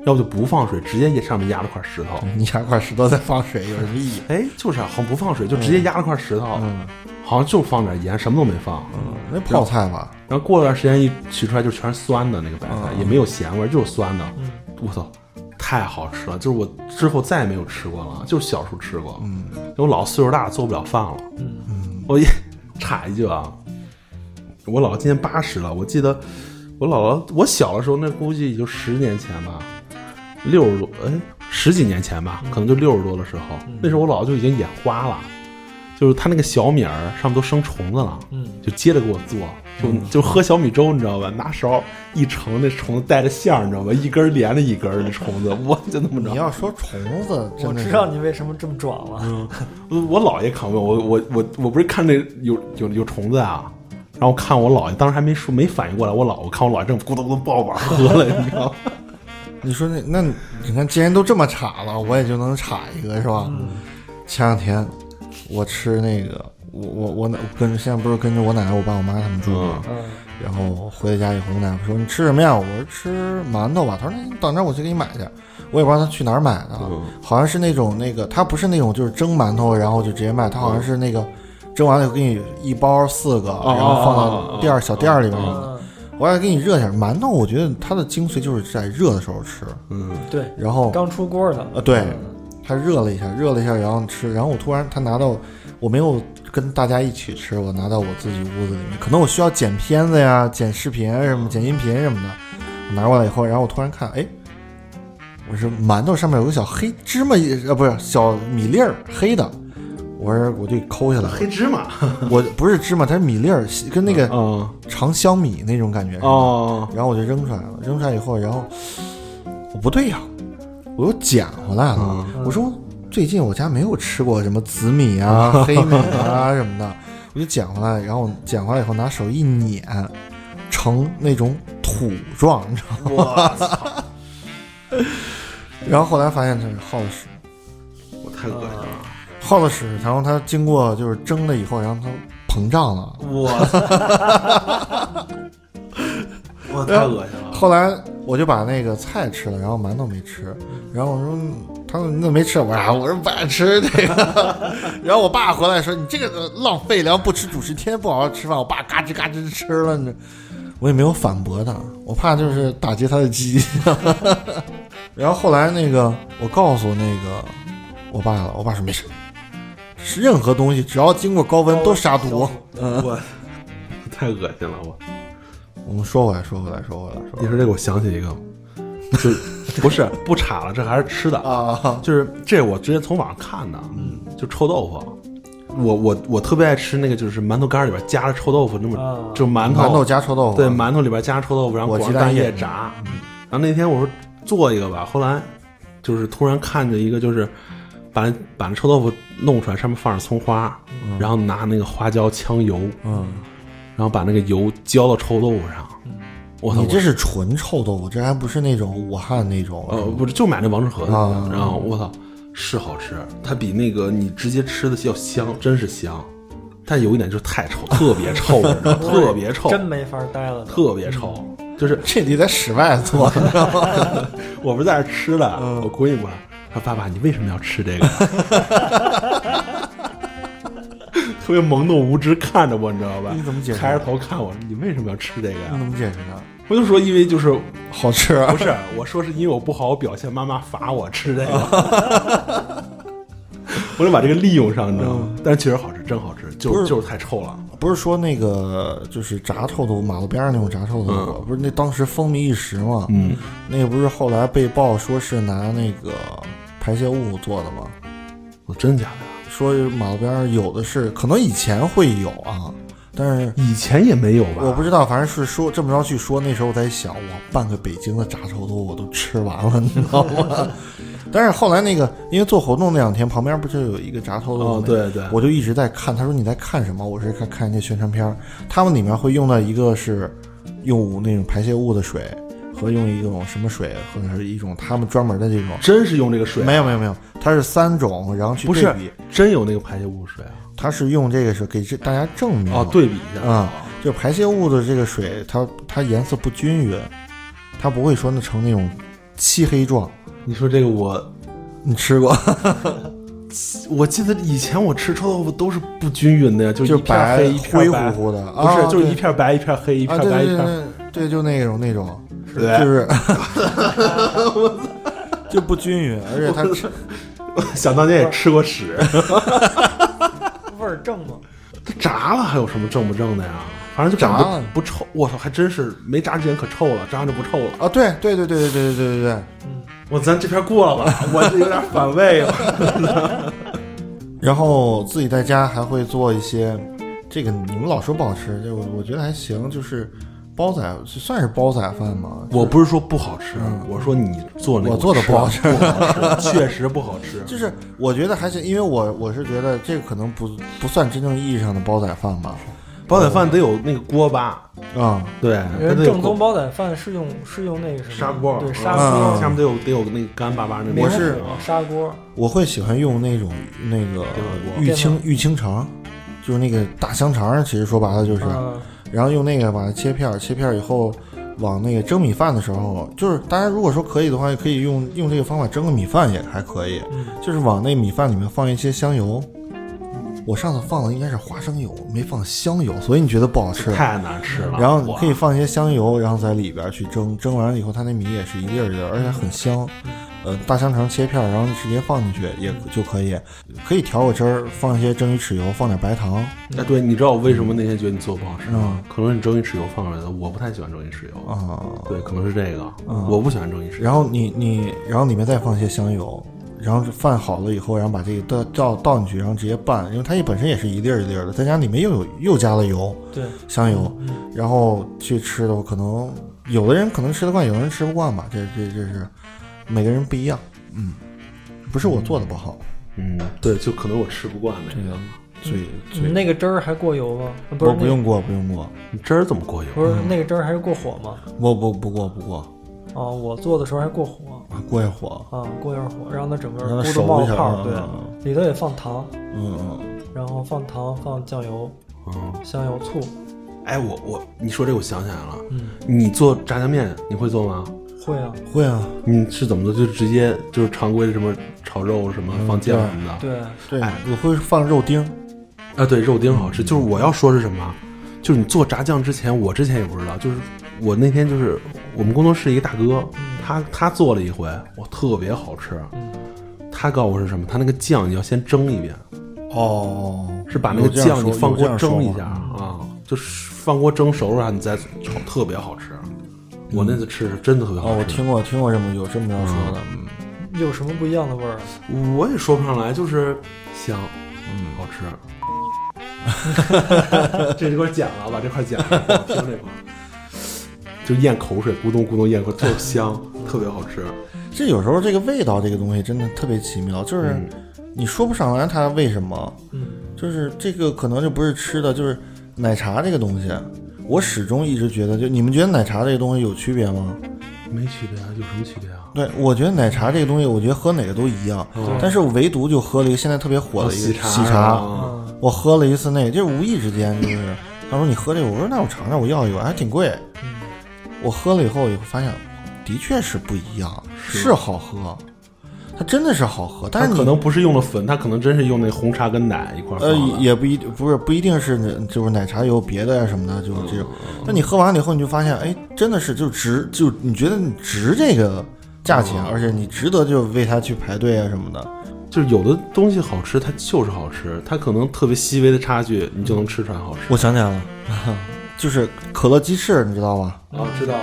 要不就不放水，直接上面压了块石头。*laughs* 你压块石头再放水有什么意义？哎，就是啊，好像不放水，就直接压了块石头，嗯。好像就放点盐，什么都没放。嗯，那泡菜吧，然后过段时间一取出来，就全是酸的那个白菜，也没有咸味，就是酸的。嗯。我操，太好吃了！就是我之后再也没有吃过了，就是小时候吃过。嗯我老岁数大，做不了饭了。嗯。我一插 *laughs* 一句啊，我姥姥今年八十了，我记得我姥姥我小的时候，那估计也就十年前吧，六十多，哎，十几年前吧，可能就六十多的时候，那时候我姥姥就已经眼花了，就是她那个小米儿上面都生虫子了，嗯。就接着给我做，就就喝小米粥，你知道吧？拿勺一盛，那虫子带着馅儿，你知道吧？一根连着一根儿，那虫子，我就那么着你。要说虫子，我知道你为什么这么壮了。我我姥爷看过我，我我我不是看那有有有虫子啊，然后看我姥爷，当时还没说没反应过来，我姥我看我姥爷正咕咚咕咚抱碗喝了，你知道吗？*laughs* 你说那那你看，既然都这么插了，我也就能插一个是吧？前两天我吃那个，我我我奶跟现在不是跟着我奶奶、我爸、我妈他们住吗？嗯然后回到家以后，我奶奶说你吃什么呀？我说吃馒头吧。她说那你等着，我去给你买去。我也不知道她去哪儿买的，嗯好像是那种那个，她不是那种就是蒸馒头，然后就直接卖，她好像是那个蒸完了以后给你一包四个，然后放到店儿小店儿里面。嗯，我还给你热一下馒头，我觉得它的精髓就是在热的时候吃，嗯，对，然后刚出锅的。呃对，它热了一下，热了一下，然后吃，然后我突然他拿到我没有跟大家一起吃，我拿到我自己屋子里面，可能我需要剪片子呀、剪视频啊什么、剪音频什么的，我拿过来以后，然后我突然看，哎，我是馒头上面有个小黑芝麻，呃，不是小米粒儿，黑的，我说我就抠下来了，黑芝麻？*laughs* 我不是芝麻，它是米粒儿，跟那个嗯长香米那种感觉哦，然后我就扔出来了，扔出来以后，然后我不对呀，我又捡回来了。嗯我说最近我家没有吃过什么紫米啊、黑米啊什么的，我就捡回来，然后捡回来以后拿手一碾，成那种土状，你知道吗？我操，*laughs* 然后后来发现它是耗子屎，我太恶心了，耗子屎，然后它经过就是蒸了以后，然后它膨胀了。我 *laughs* 我太恶心了，后来我就把那个菜吃了，然后馒头没吃。然后我说他说你怎么没吃？我说啊，我说不爱吃这个。*laughs* 然后我爸回来说你这个浪费粮，不吃主食，天天不好好吃饭。我爸嘎吱嘎吱吃了，你知我也没有反驳他，我怕就是打击他的鸡。*laughs* 然后后来那个我告诉那个我爸了，我爸说没事，是任何东西只要经过高温都杀毒。嗯，我太恶心了，我。我们说回来，说回来，说回来，说回来你说这个，我想起一个，就 *laughs* 不是不岔了，这还是吃的，啊，就是这我之前从网上看的，嗯，就臭豆腐。我我我特别爱吃那个，就是馒头干里边夹着臭豆腐，那么啊就馒头馒头加臭豆腐，对，馒头里边加臭豆腐，然后裹鸡蛋液液炸。然后那天我说做一个吧，后来就是突然看见一个，就是把那把那臭豆腐弄出来，上面放上葱花，然后拿那个花椒呛油，嗯。然后把那个油浇到臭豆腐上。我操！你这是纯臭豆腐，这还不是那种武汉那种。呃不是就买那王致和的，啊然后我操是好吃，它比那个你直接吃的要香，真是香。但有一点就是太臭，特别臭，你知道吗 *laughs* 特别臭，真没法待了。特别臭，就是这得在室外做，你知道吗？我不是在这吃的，嗯我闺女过来说：“爸爸，你为什么要吃这个？” *laughs* 特别懵懂无知看着我，你知道吧？你怎么解释抬着头看我，你为什么要吃这个呀你？怎么解释呢？我就说，因为就是好吃啊不！是我说是因为我不好好表现，妈妈罚我吃这个，*laughs* 我就把这个利用上，你知道吗？但是确实好吃，真好吃，就是就是太臭了。不是说那个就是炸臭豆腐，马路边上那种炸臭豆腐，不是那当时风靡一时吗？嗯，那个不是后来被曝说是拿那个排泄物做的吗？我真假的？说马路边上有的是，可能以前会有啊，但是以前也没有吧？我不知道，反正是说这么着去说，那时候我在想，我半个北京的炸臭豆腐我都吃完了，你知道吗？*laughs* 但是后来那个，因为做活动那两天，旁边不就有一个炸臭豆腐哦？对对我就一直在看。他说你在看什么？我是看看人家宣传片儿，他们里面会用到一个是用那种排泄物的水，和用一种什么水，或者是一种他们专门的这种。真是用这个水啊？没有没有没有，它是三种，然后去不是对比。真有那个排泄物水啊？它是用这个是给这大家证明哦，对比一下啊、就排泄物的这个水，它它颜色不均匀，它不会说那成那种漆黑状。你说这个我，你吃过？*laughs* 我记得以前我吃臭豆腐都是不均匀的呀，就就一片白黑一片灰白乎乎的，不是，啊就是一片白一片黑一啊，片白一片。对就那种那种，对就是 *laughs* 就不均匀，而且它吃 *laughs* 想当年也吃过屎，味儿正吗？它炸了还有什么正不正的呀？反正就长得炸了不臭，我操，还真是没炸之前可臭了，炸完就不臭了。啊，对对对对对对对对对。我咱这篇过了吧，我这有点反胃了。*laughs* 然后自己在家还会做一些，这个你们老说不好吃，这我我觉得还行，就是煲仔算是煲仔饭吗？我不是说不好吃，我说你做那个我做的不好吃 *laughs* 确实不好吃。就是我觉得还是，因为我我是觉得这个可能不不算真正意义上的煲仔饭吧。煲仔饭得有那个锅巴，啊、对，正宗煲仔饭是用是用那个什么砂锅，对砂嗯锅，下面得有得有那个干巴巴的那个。我是啊砂锅，我会喜欢用那种那个玉清玉清肠，就是那个大香肠，其实说白了就是，啊然后用那个把它切片儿，切片儿以后往那个蒸米饭的时候，就是大家如果说可以的话，也可以用用这个方法蒸个米饭也还可以，嗯就是往那米饭里面放一些香油。我上次放的应该是花生油，没放香油，所以你觉得不好吃。太难吃了。然后你可以放一些香油，然后在里边去蒸，蒸完了以后，它那米也是一粒儿一粒儿，而且很香。呃大香肠切片儿，然后直接放进去也就可以，可以调个汁儿，放一些蒸鱼豉油，放点白糖。哎，对，你知道我为什么那天觉得你做不好吃吗嗯？可能是蒸鱼豉油放出来的，我不太喜欢蒸鱼豉油。啊，对，可能是这个，嗯我不喜欢蒸鱼豉油。然后你你，然后里面再放一些香油，然后饭好了以后，然后把这个倒倒倒进去，然后直接拌，因为它也本身也是一粒儿一粒儿的，再加里面又有又加了油，对，香油，嗯然后去吃的，我可能有的人可能吃得惯，有的人吃不惯吧，这这这是每个人不一样，嗯，不是我做的不好，嗯，对，就可能我吃不惯那个。这个所以你那个汁儿还过油吗？不是我不用过不用过，你汁儿怎么过油？不是那个汁儿还是过火吗？我不不过不过。啊，我做的时候还过火。啊过一火，啊，过一会儿火，让它整个咕嘟冒泡，啊对，里头也放糖，嗯嗯，然后放糖，放酱油、嗯，香油、醋，哎，我我你说这我想起来了，嗯，你做炸酱面你会做吗？会啊，会啊，你是怎么做？就直接就是常规的什么炒肉什么嗯放酱对。什么的。对，对。哎，我会放肉丁，啊，对，肉丁好吃。就是我要说是什么，就是你做炸酱之前，我之前也不知道，就是我那天就是我们工作室一个大哥，他他做了一回，哇，特别好吃。嗯。他告诉我是什么？他那个酱你要先蒸一遍，哦，是把那个酱你放锅蒸一下啊，就是放锅蒸熟了，你再炒，特别好吃。我那次吃是真的特别好哦，吃。我听过听过这么有这么样说的，嗯有什么不一样的味儿？我也说不上来，就是香，嗯，好吃。*laughs* 这块剪了，把这块剪了，听这块。*laughs* 就咽口水，咕咚咕咚咽口，特香，特别好吃。这有时候这个味道这个东西真的特别奇妙，就是嗯你说不上来它为什么，嗯，就是这个可能就不是吃的，就是奶茶这个东西，我始终一直觉得，就你们觉得奶茶这个东西有区别吗？没区别啊，有什么区别啊？对，我觉得奶茶这个东西，我觉得喝哪个都一样，但是我唯独就喝了一个现在特别火的一个哦喜茶喜茶，啊我喝了一次那个，就是无意之间，就是他说你喝这个，我说那我尝尝，我要一碗，还挺贵。我喝了以后，以后发现的确是不一样，是好喝，它真的是好喝，但是你可能不是用了粉，它可能真是用那红茶跟奶一块儿放呃的。也不一不是不一定是就是奶茶有别的呀什么的，就是这种。那你喝完了以后，你就发现，哎，真的是就值，就你觉得你值这个价钱，而且你值得就为它去排队啊什么的。就是有的东西好吃，它就是好吃，它可能特别细微的差距，你就能吃出来好吃。我想起来了，就是可乐鸡翅，你知道吧？啊，知道。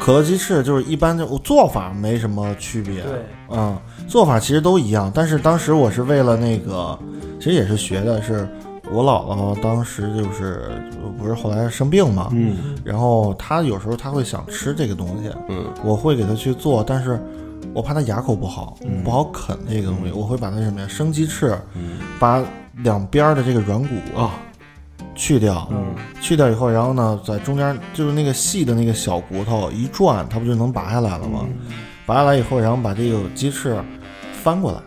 可乐鸡翅就是一般就做法没什么区别，对，嗯，做法其实都一样，但是当时我是为了那个，其实也是学的，是我姥姥当时就是不是后来生病嘛，嗯。然后她有时候她会想吃这个东西，嗯。我会给她去做，但是我怕她牙口不好，嗯。不好啃这个东西，我会把它什么呀，生鸡翅，嗯。把两边儿的这个软骨啊。去掉，嗯。去掉以后，然后呢，在中间就是那个细的那个小骨头一转，它不就能拔下来了吗？嗯。拔下来以后，然后把这个鸡翅翻过来，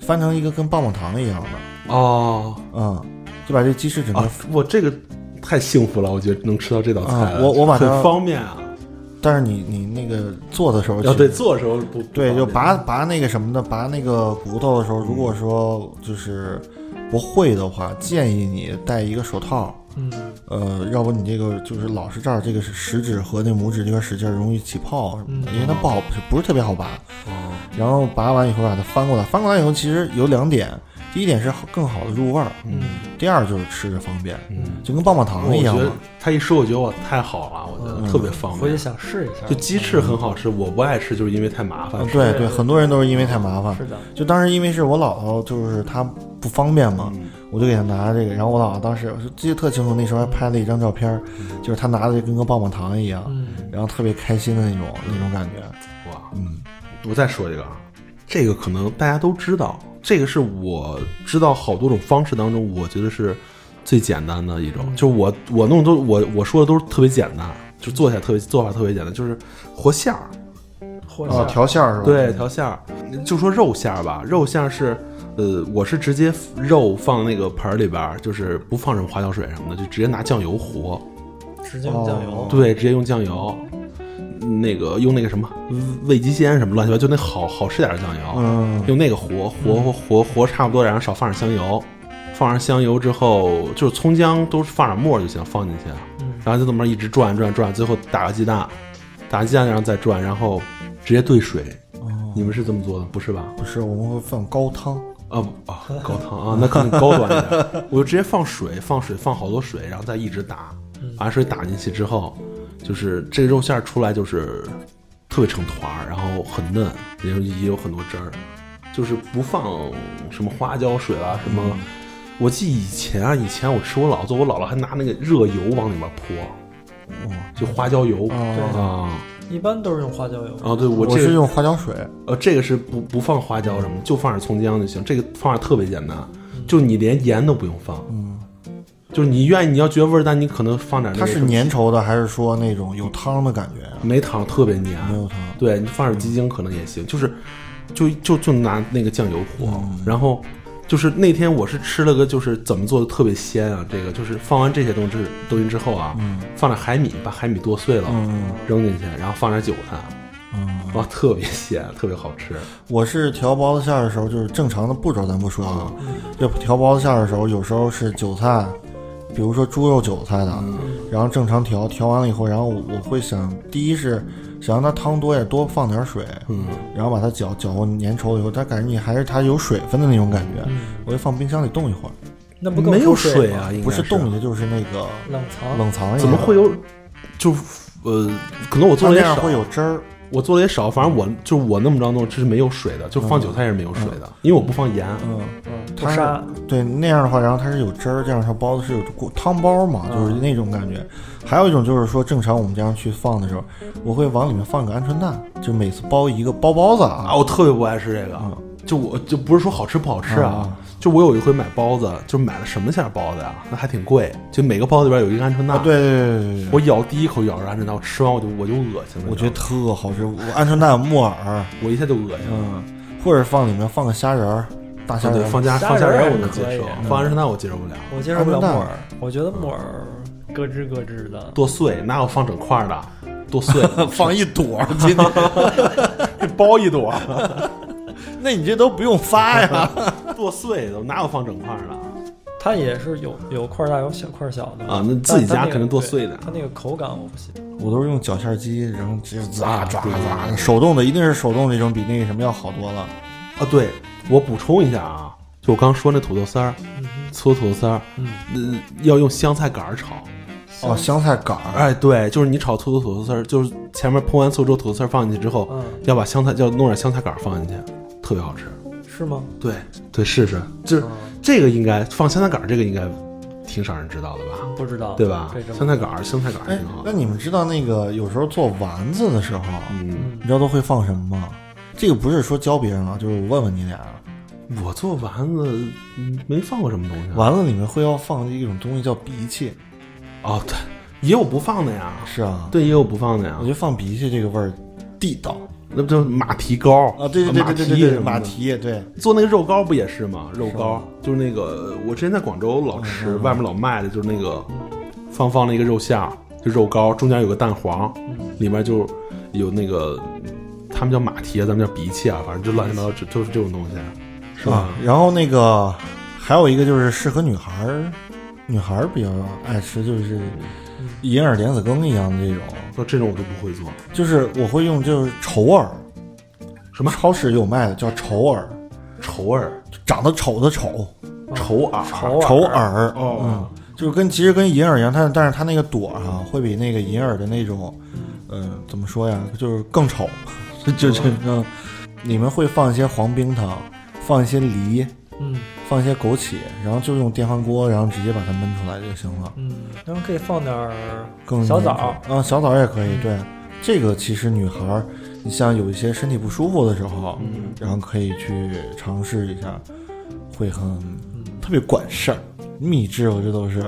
翻成一个跟棒棒糖一样的，哦。嗯，就把这鸡翅整个，啊，我这个太幸福了，我觉得能吃到这道菜啊，我我把它很方便啊。但是你你那个做的时候，要对做的时候不不对，就拔拔那个什么的，拔那个骨头的时候，如果说就是不会的话，建议你戴一个手套。嗯，呃，要不你这个就是老是这儿这个是食指和那拇指这边使劲儿，容易起泡什么的，嗯因为它不好，不是特别好拔。哦然后拔完以后把它翻过来，翻过来以后其实有两点，第一点是更好的入味儿，嗯第二就是吃着方便，嗯，就跟棒棒糖一样我觉得。他一说，我觉得我太好了，我觉得嗯特别方回去便。想试一下。就鸡翅很好吃，我不爱吃，就是因为太麻烦对，对很多人都是因为太麻烦。是的，就当时因为是我姥姥，就是她不方便嘛，嗯我就给他拿这个。然后我姥姥当时我记得特清楚，那时候还拍了一张照片儿，就是他拿的就跟个棒棒糖一样，嗯，然后特别开心的那种那种感觉。哇，嗯，我再说一个啊，这个可能大家都知道，这个是我知道好多种方式当中，我觉得是最简单的一种。就我我弄都我我说的都是特别简单，就做起来特别做法特别简单，就是和馅儿。哦，或者调馅儿是吧？对，调馅儿，就说肉馅儿吧，肉馅儿是，呃，我是直接肉放那个盆儿里边儿，就是不放什么花椒水什么的，就直接拿酱油和，直接用酱油哦。对，直接用酱油，那个用那个什么味极鲜什么乱七八糟，就那好好吃点儿的酱油，嗯，用那个和和和和和差不多，然后少放点香油，放上香油之后，就是葱姜都是放点沫儿就行，放进去，嗯然后就这么一直转转转，最后打个鸡蛋，打个鸡蛋然后再转，然后直接兑水，哦，你们是这么做的，不是吧？不是，我们会放高汤。啊不啊，高汤啊，那可能高端一点。我就直接放水，放水，放好多水，然后再一直打，把水打进去之后，就是这个肉馅儿出来就是特别成团儿，然后很嫩，也有也有很多汁儿，就是不放什么花椒水啊什么。我记以前啊，以前我吃我姥姥做，我姥姥还拿那个热油往里面泼，哇，就花椒油哦啊。一般都是用花椒油。哦，对我这个我是用花椒水。呃，这个是不不放花椒什么，就放点葱姜就行。这个方法特别简单，就你连盐都不用放。嗯，就是你愿意，你要觉得味儿淡，你可能放点那它是粘稠的，还是说那种有汤的感觉啊？没汤特别黏，没有汤。对你放点鸡精可能也行，就是就就就拿那个酱油和，嗯然后就是那天我是吃了个就是怎么做的特别鲜啊，这个就是放完这些东西东西之后啊，嗯。放点海米，把海米剁碎了、嗯。扔进去，然后放点韭菜，嗯，哇，特别鲜，特别好吃。我是调包子馅儿的时候，就是正常的步骤咱不说啊，嗯就调包子馅儿的时候，有时候是韭菜，比如说猪肉韭菜的，嗯。然后正常调，调完了以后，然后我会想，第一是想让它汤多点，多放点水，嗯，然后把它搅搅和粘稠了以后，它感觉你还是它有水分的那种感觉，嗯，我就放冰箱里冻一会儿，那不更没有水啊，应该不是冻下，就是那个冷藏。冷藏一下，怎么会有？就呃，可能我做的也少，它那样会有汁儿？我做的也少，反正我就我那么着弄，这是没有水的，就放韭菜也是没有水的，因为我不放盐。嗯，嗯，它是。对那样的话，然后它是有汁儿，这样它包子是有锅汤包嘛，嗯就是那种感觉。还有一种就是说，正常我们这样去放的时候，我会往里面放个鹌鹑蛋，就每次包一个包包子啊，啊，我特别不爱吃这个，嗯。就我就不是说好吃不好吃啊，啊。就我有一回买包子，就买了什么馅儿包子呀？那还挺贵，就每个包子里边有一个鹌鹑蛋。啊，对对对对对，我咬第一口咬着鹌鹑蛋，我吃完我就我就恶心了，我觉得特好吃，我鹌鹑蛋、木耳，我一下就恶心了。嗯，或者放里面放个虾仁儿，大虾啊，对，放虾虾放虾仁儿我能接受，放鹌鹑蛋我接受不了，我接受不了木耳，我觉得木耳咯吱咯吱的。剁碎哪有放整块儿的？剁碎 *laughs* 放一朵儿，*laughs* 今天包一朵，那你这都不用发呀。*laughs* 剁碎的哪有放整块儿的？它也是有有块大有小块小的啊那自己家肯定剁碎的它那个口感我不行。我都是用绞馅机，然后直接抓啊抓抓，对手动的一定是手动那种，比那个什么要好多了。啊，对，我补充一下啊，就我刚说那土豆丝儿，嗯搓土豆丝儿，嗯，呃，要用香菜杆儿炒。哦，香菜杆儿，哎，对，就是你炒土豆土豆丝儿，就是前面烹完醋之后，土豆丝儿放进去之后，嗯，要把香菜，要弄点香菜杆儿放进去，特别好吃。是吗？对对，试试，就是嗯这个应该放香菜杆儿，这个应该挺少人知道的吧？不知道，对吧香菜杆儿，香菜杆儿哎挺好，那的。你们知道那个有时候做丸子的时候，嗯，嗯你知道都会放什么吗？这个不是说教别人啊，就是我问问你俩，我做丸子嗯没放过什么东西啊。丸子里面会要放一种东西叫荸荠。哦，对，也有不放的呀。是啊，对，也有不放的呀我觉。得放鼻涕这个味儿地道那不就马蹄糕啊！对对对马对对对对，蹄什么的马蹄对，做那个肉糕不也是吗？肉糕吗就是那个，我之前在广州老吃，外面老卖的就是那个放放那个肉馅儿，就肉糕，中间有个蛋黄，里面就有那个他们叫马蹄啊，咱们叫鼻涕啊，反正就乱七八糟，就就是这种东西，是吧？啊。然后那个还有一个就是适合女孩儿，女孩儿比较爱吃，就是银耳莲子羹一样的这种，那这种我就不会做。就是我会用就是丑耳，什么？超市有卖的叫丑耳，丑耳、长得丑的丑，丑耳、丑丑耳嗯，就是跟其实跟银耳一样，它但是它那个朵儿哈、会比那个银耳的那种，嗯、怎么说呀，就是更丑，*laughs* 就就嗯，你们会放一些黄冰糖，放一些梨，嗯放一些枸杞，然后就用电饭锅，然后直接把它焖出来就行了，嗯，然后可以放点儿更小枣啊，小枣也可以，对，这个其实女孩儿，你像有一些身体不舒服的时候，嗯然后可以去尝试一下，会很特别管事儿，秘制我这都是。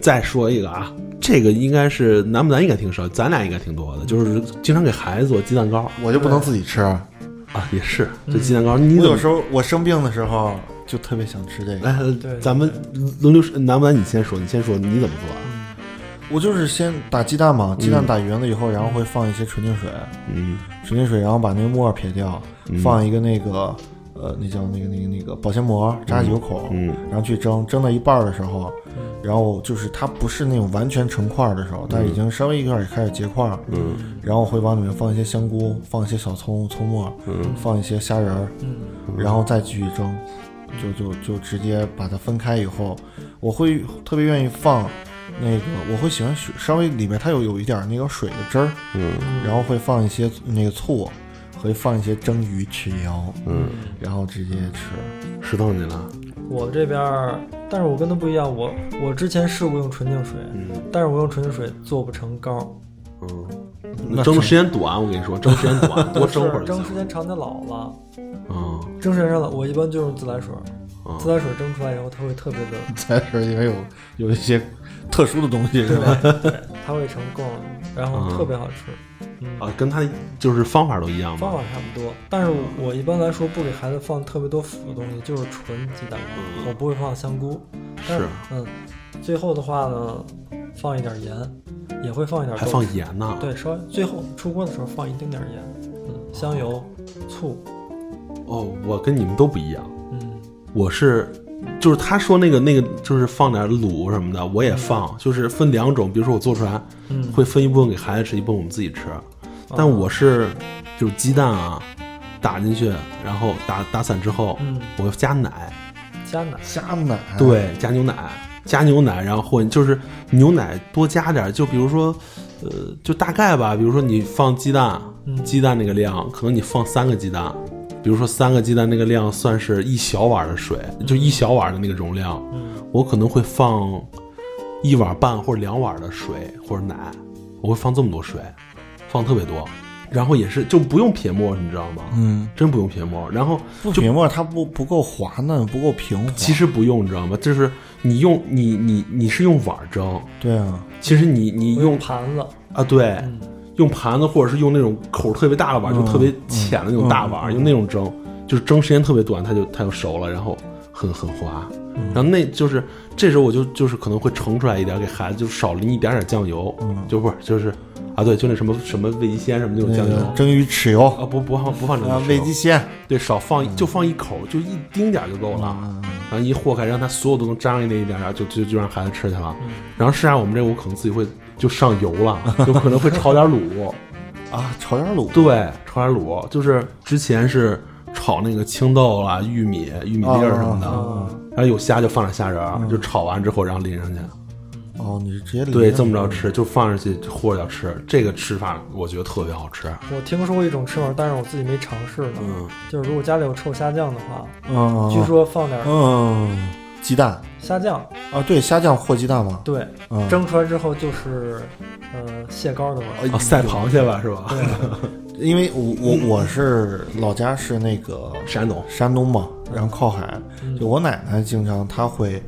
再说一个啊，这个应该是难不难应该挺少，咱俩应该挺多的，就是经常给孩子做鸡蛋糕我就不能自己吃。啊，也是这鸡蛋糕，我有时候我生病的时候就特别想吃这个，来对，咱们轮流说，南不难你先说，你先说你怎么做啊？我就是先打鸡蛋嘛，鸡蛋打匀了以后，然后会放一些纯净水，嗯。纯净水，然后把那个沫撇掉，嗯。放一个那个呃，那叫那个那个那个保鲜膜，扎几个口，嗯。然后去蒸，蒸到一半儿的时候，然后就是它不是那种完全成块儿的时候，但已经稍微一块也开始结块儿，嗯。然后会往里面放一些香菇，放一些小葱、葱末，嗯。放一些虾仁儿，嗯。然后再继续蒸，就就就直接把它分开以后，我会特别愿意放那个，我会喜欢水稍微里面它有有一点儿那个水的汁儿，嗯然后会放一些那个醋，会放一些蒸鱼豉油，嗯，然后直接吃。石头你呢？我这边儿，但是我跟他不一样，我我之前试过用纯净水，嗯但是我用纯净水做不成膏，嗯，那蒸的时间短，我跟你说，蒸时间短，*laughs* 多蒸会儿。蒸时间长它老了，嗯蒸时间长了，我一般就用自来水，嗯自来水蒸出来以后，它会特别的，自来水因为有有一些特殊的东西是吧？*laughs* 对，它会成膏，然后嗯特别好吃。嗯，啊，跟它就是方法都一样方？法差不多，但是我一般来说不给孩子放特别多腐的东西，就是纯鸡蛋，嗯我不会放香菇。但是，嗯，最后的话呢，放一点盐，也会放一点还放盐呢。对，稍微最后出锅的时候放一丁点儿盐，嗯，香油、醋，哦，我跟你们都不一样，嗯。我是。就是他说那个那个，就是放点卤什么的，我也放，就是分两种。比如说我做出来，嗯，会分一部分给孩子吃，一部分我们自己吃。但我是就是鸡蛋啊，打进去，然后打打散之后，嗯。我要加奶，加奶，加奶，对，加牛奶，加牛奶，然后混，就是牛奶多加点儿，就比如说，呃，就大概吧，比如说你放鸡蛋，嗯鸡蛋那个量，可能你放三个鸡蛋，比如说三个鸡蛋那个量算是一小碗的水，就一小碗的那个容量，嗯我可能会放一碗半或者两碗的水或者奶，我会放这么多水，放特别多，然后也是就不用撇沫，你知道吗？嗯，真不用撇沫，然后不撇沫它不不够滑嫩，不够平滑。其实不用，你知道吗？就是你用你你你是用碗蒸，对啊，其实你你我用盘子，啊对，嗯。用盘子或者是用那种口特别大的碗，就特别浅的那种大碗，用那种蒸，就是蒸时间特别短，它就它就熟了，然后很很滑。然后那就是这时候我就就是可能会盛出来一点给孩子，就少淋一点点酱油，就不是就是啊对，就那什么什么味极鲜什么那种酱油蒸鱼豉油啊不不放不放这啊个，味极鲜，对少放就放一口，就一丁点儿就够了。然后一和开，让它所有都能沾上那一点点，就就就让孩子吃去了。然后剩下我们这我可能自己会就上油了，就可能会炒点卤，*laughs* 啊，炒点卤，对，炒点卤，就是之前是炒那个青豆啦、玉米、玉米粒儿什么的，啊然后有虾就放点虾仁儿，就炒完之后然后淋上去，哦，你是直接淋对，上这么着吃，就放上去和着吃，这个吃法我觉得特别好吃。我听说过一种吃法，但是我自己没尝试呢。嗯，就是如果家里有臭虾酱的话，嗯，据说放点嗯，鸡蛋虾酱，啊，对，虾酱和鸡蛋嘛，对，嗯，蒸出来之后就是呃蟹膏的味儿。哦，赛螃蟹吧是吧？因为我我我是老家是那个山东，山东嘛，然后靠海，嗯就我奶奶经常她会，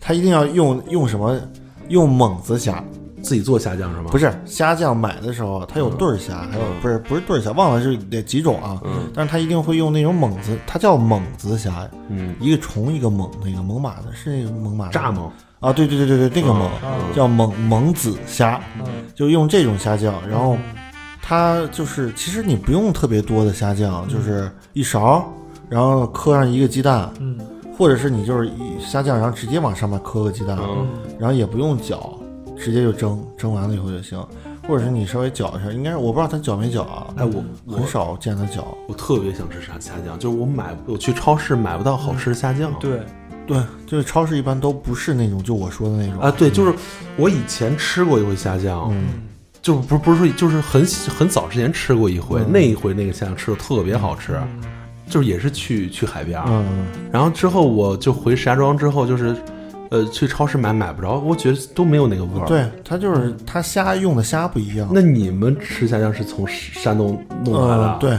她一定要用用什么？用猛子虾，自己做虾酱是吗？不是虾酱买的时候它有对儿虾，还有不是不是对儿虾，忘了是哪几种啊，嗯。但是她一定会用那种猛子，它叫猛子虾，嗯，一个虫一个猛，那个猛犸的是那个猛犸的蚱蜢，啊，对对对对对，那个猛嗯。叫猛猛子虾，嗯。就用这种虾酱，然后它就是其实你不用特别多的虾酱，就是一勺，然后磕上一个鸡蛋，嗯。或者是你就是一虾酱，然后直接往上面磕个鸡蛋，嗯。然后也不用搅，直接就蒸，蒸完了以后就行。或者是你稍微搅一下，应该是我不知道它搅没搅啊，哎我我很少见它搅。我特别想吃虾虾酱，就是我买我去超市买不到好吃的虾酱。对，对，就是超市一般都不是那种就我说的那种。啊，对，就是我以前吃过一回虾酱，嗯就不是不是说就是很很早之前吃过一回，那一回那个虾吃的特别好吃，就是也是去去海边儿，嗯，然后之后我就回石家庄之后就是。呃，去超市买买不着，我觉得都没有那个味儿。，对，它就是它虾用的虾不一样。那你们吃虾酱是从山东弄来的？嗯，，对，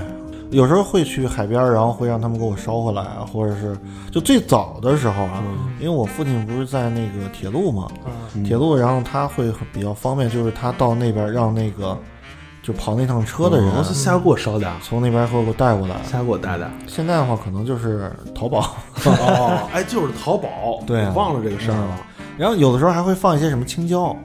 有时候会去海边儿，然后会让他们给我捎回来啊，或者是就最早的时候啊，因为我父亲不是在那个铁路嘛，啊铁路，然后他会比较方便，就是他到那边让那个就跑那趟车的人我是虾给我烧点儿，从那边给我带过来。虾给我带的。现在的话，可能就是淘宝，哦，哎，就是淘宝，*laughs* 对忘了这个事儿了。然后有的时候还会放一些什么青椒，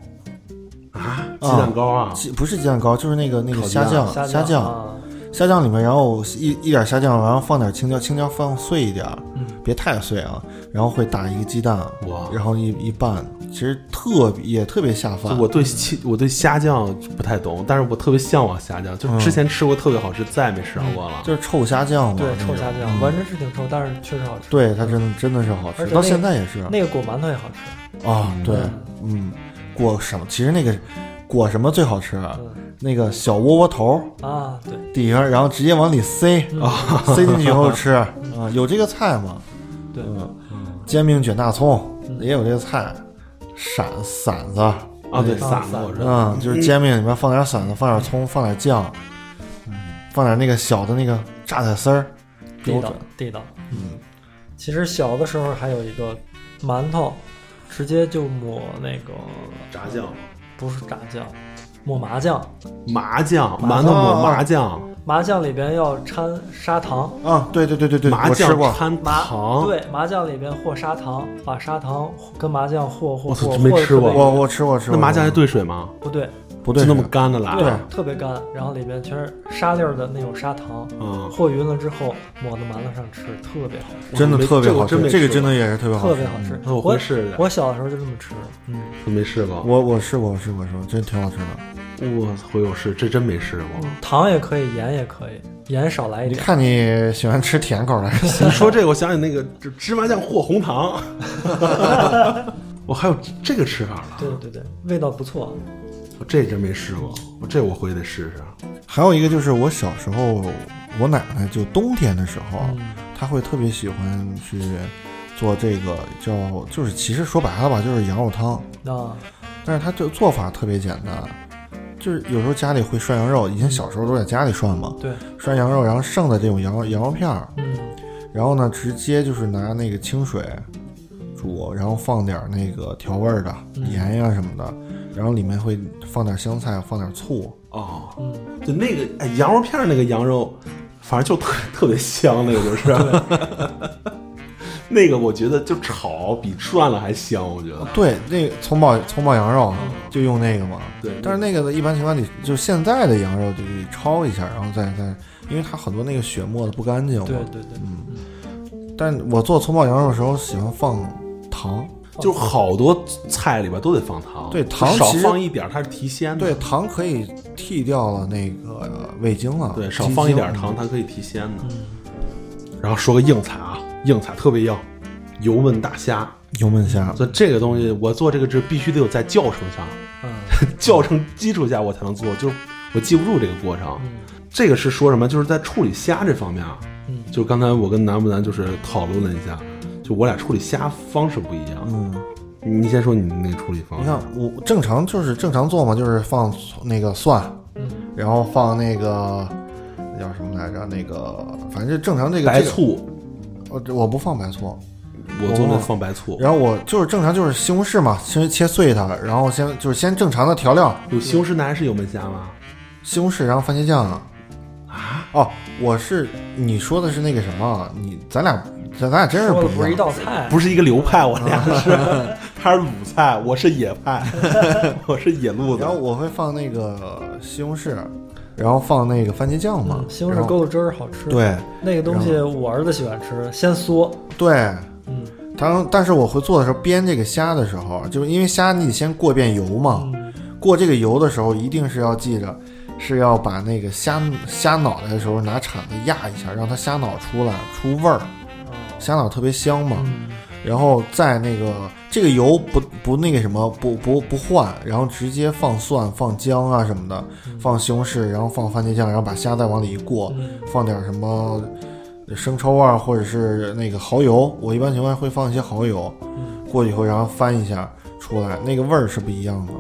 啊！鸡蛋糕啊，鸡不是鸡蛋糕，就是那个那个虾酱，虾虾酱，啊虾酱里面，然后一一点虾酱，然后放点青椒，青椒放碎一点，嗯别太碎啊，然后会打一个鸡蛋，哇然后一一拌，其实特别也特别下饭。我对青我对虾酱不太懂，但是我特别向往虾酱，就是之前吃过特别好吃，再也没吃着过了。就是臭虾酱嘛，对，臭虾酱，嗯闻着是挺臭，但是确实好吃。对，它真的真的是好吃，到现在也是那个裹馒头也好吃。啊，对，嗯，裹什么？其实那个裹什么最好吃那个小窝窝头啊，对，底下，然后直接往里塞啊，*laughs* 塞进去以后吃啊，有这个菜吗？对，嗯，煎饼卷大葱嗯。也有这个菜，馓馓子，啊，对，嗯散的我知道。嗯，就是煎饼里面放点馓子，放点葱，放点酱，放点那个小的那个榨菜丝儿，标地道准。地道。嗯，其实小的时候还有一个馒头，直接就抹那个炸酱、不是炸酱，抹麻酱，麻酱，馒头抹麻酱，麻酱里边要掺砂糖。啊，对对对对对，麻我吃过。酱掺麻糖。对麻酱里边和砂糖，把砂糖跟麻酱和和我操和，真没吃过我我吃过吃过。那麻酱还兑水吗？不对，不对？就那么干的来对。，特别干，然后里边全是沙粒儿的那种砂糖，嗯，和匀了之后抹到馒头上吃，特别好吃，真的特别好吃这个真的也是特别好吃，特别好吃我回试试我小的时候就这么吃，嗯，都没试过。我我试过，我试过，试过，真挺好吃的。我回我试，这真没试过。糖也可以，盐也可以，盐少来一点。你看你喜欢吃甜口的，你说这个，我想起那个芝麻酱和红糖，*laughs* 我还有这个吃法了，对对对，味道不错。我这真没试过，我这我回去得试试。还有一个就是我小时候，我奶奶就冬天的时候，嗯她会特别喜欢去做这个叫，就是其实说白了吧，就是羊肉汤，啊，但是她这做法特别简单，就是有时候家里会涮羊肉，以前小时候都在家里涮嘛，对，涮羊肉，然后剩的这种羊肉羊肉片儿，嗯然后呢直接就是拿那个清水煮，然后放点那个调味儿的嗯盐呀什么的，然后里面会放点香菜，放点醋，哦，嗯，就那个哎，羊肉片儿那个羊肉，反正就特特别香，那个就是。*laughs* 那个我觉得就炒比涮了还香，我觉得。对，那个葱爆葱爆羊肉就用那个嘛。对，但是那个的一般情况你，就现在的羊肉得焯一下，然后再再，因为它很多那个血沫子不干净嘛。对对对，嗯但我做葱爆羊肉的时候喜欢放糖，就好多菜里边都得放糖，对糖少放一点，它是提鲜的。对，糖可以替掉了那个味精了。对，少放一点糖，它可以提鲜的。然后说个硬菜啊，硬菜特别硬，油焖大虾。油焖虾。所以这个东西，我做这个是必须得有在教程上，嗯 *laughs* 教程基础下我才能做，就是我记不住这个过程。嗯这个是说什么？就是在处理虾这方面啊，嗯就刚才我跟南不南就是讨论了一下，就我俩处理虾方式不一样。嗯，你先说你那个处理方式。你看我正常就是正常做嘛，就是放那个蒜，嗯然后放那个那叫什么来着？那个反正就正常这个白，这个醋，我我不放白醋，我做那放白醋，然后我就是正常就是西红柿嘛，先切碎它，然后先就是先正常的调料，有西红柿那还是油焖虾吗？西红柿，然后番茄酱啊。哦，我是你说的是那个什么？你咱俩咱咱俩真是不一样不是一。道菜，*laughs* 不是一个流派，我俩是，*laughs* 他是鲁菜，我是野派，*laughs* 我是野路子然。后我会放那个西红柿，然后放那个番茄酱嘛嗯，，西红柿勾的汁儿好吃。，对那个东西我儿子喜欢吃，先嗦，对。嗯当但是我会做的时候，煸这个虾的时候，就是因为虾你得先过遍油嘛，嗯过这个油的时候，一定是要记着，是要把那个虾虾脑袋的时候拿铲子压一下，让它虾脑出来出味儿，哦虾脑特别香嘛。嗯然后再那个这个油不不那个什么不不不换，然后直接放蒜放姜啊什么的，放西红柿，然后放番茄酱，然后把虾再往里一过，嗯放点什么生抽啊，或者是那个蚝油，我一般情况下会放一些蚝油，嗯过去以后然后翻一下出来，那个味儿是不一样的。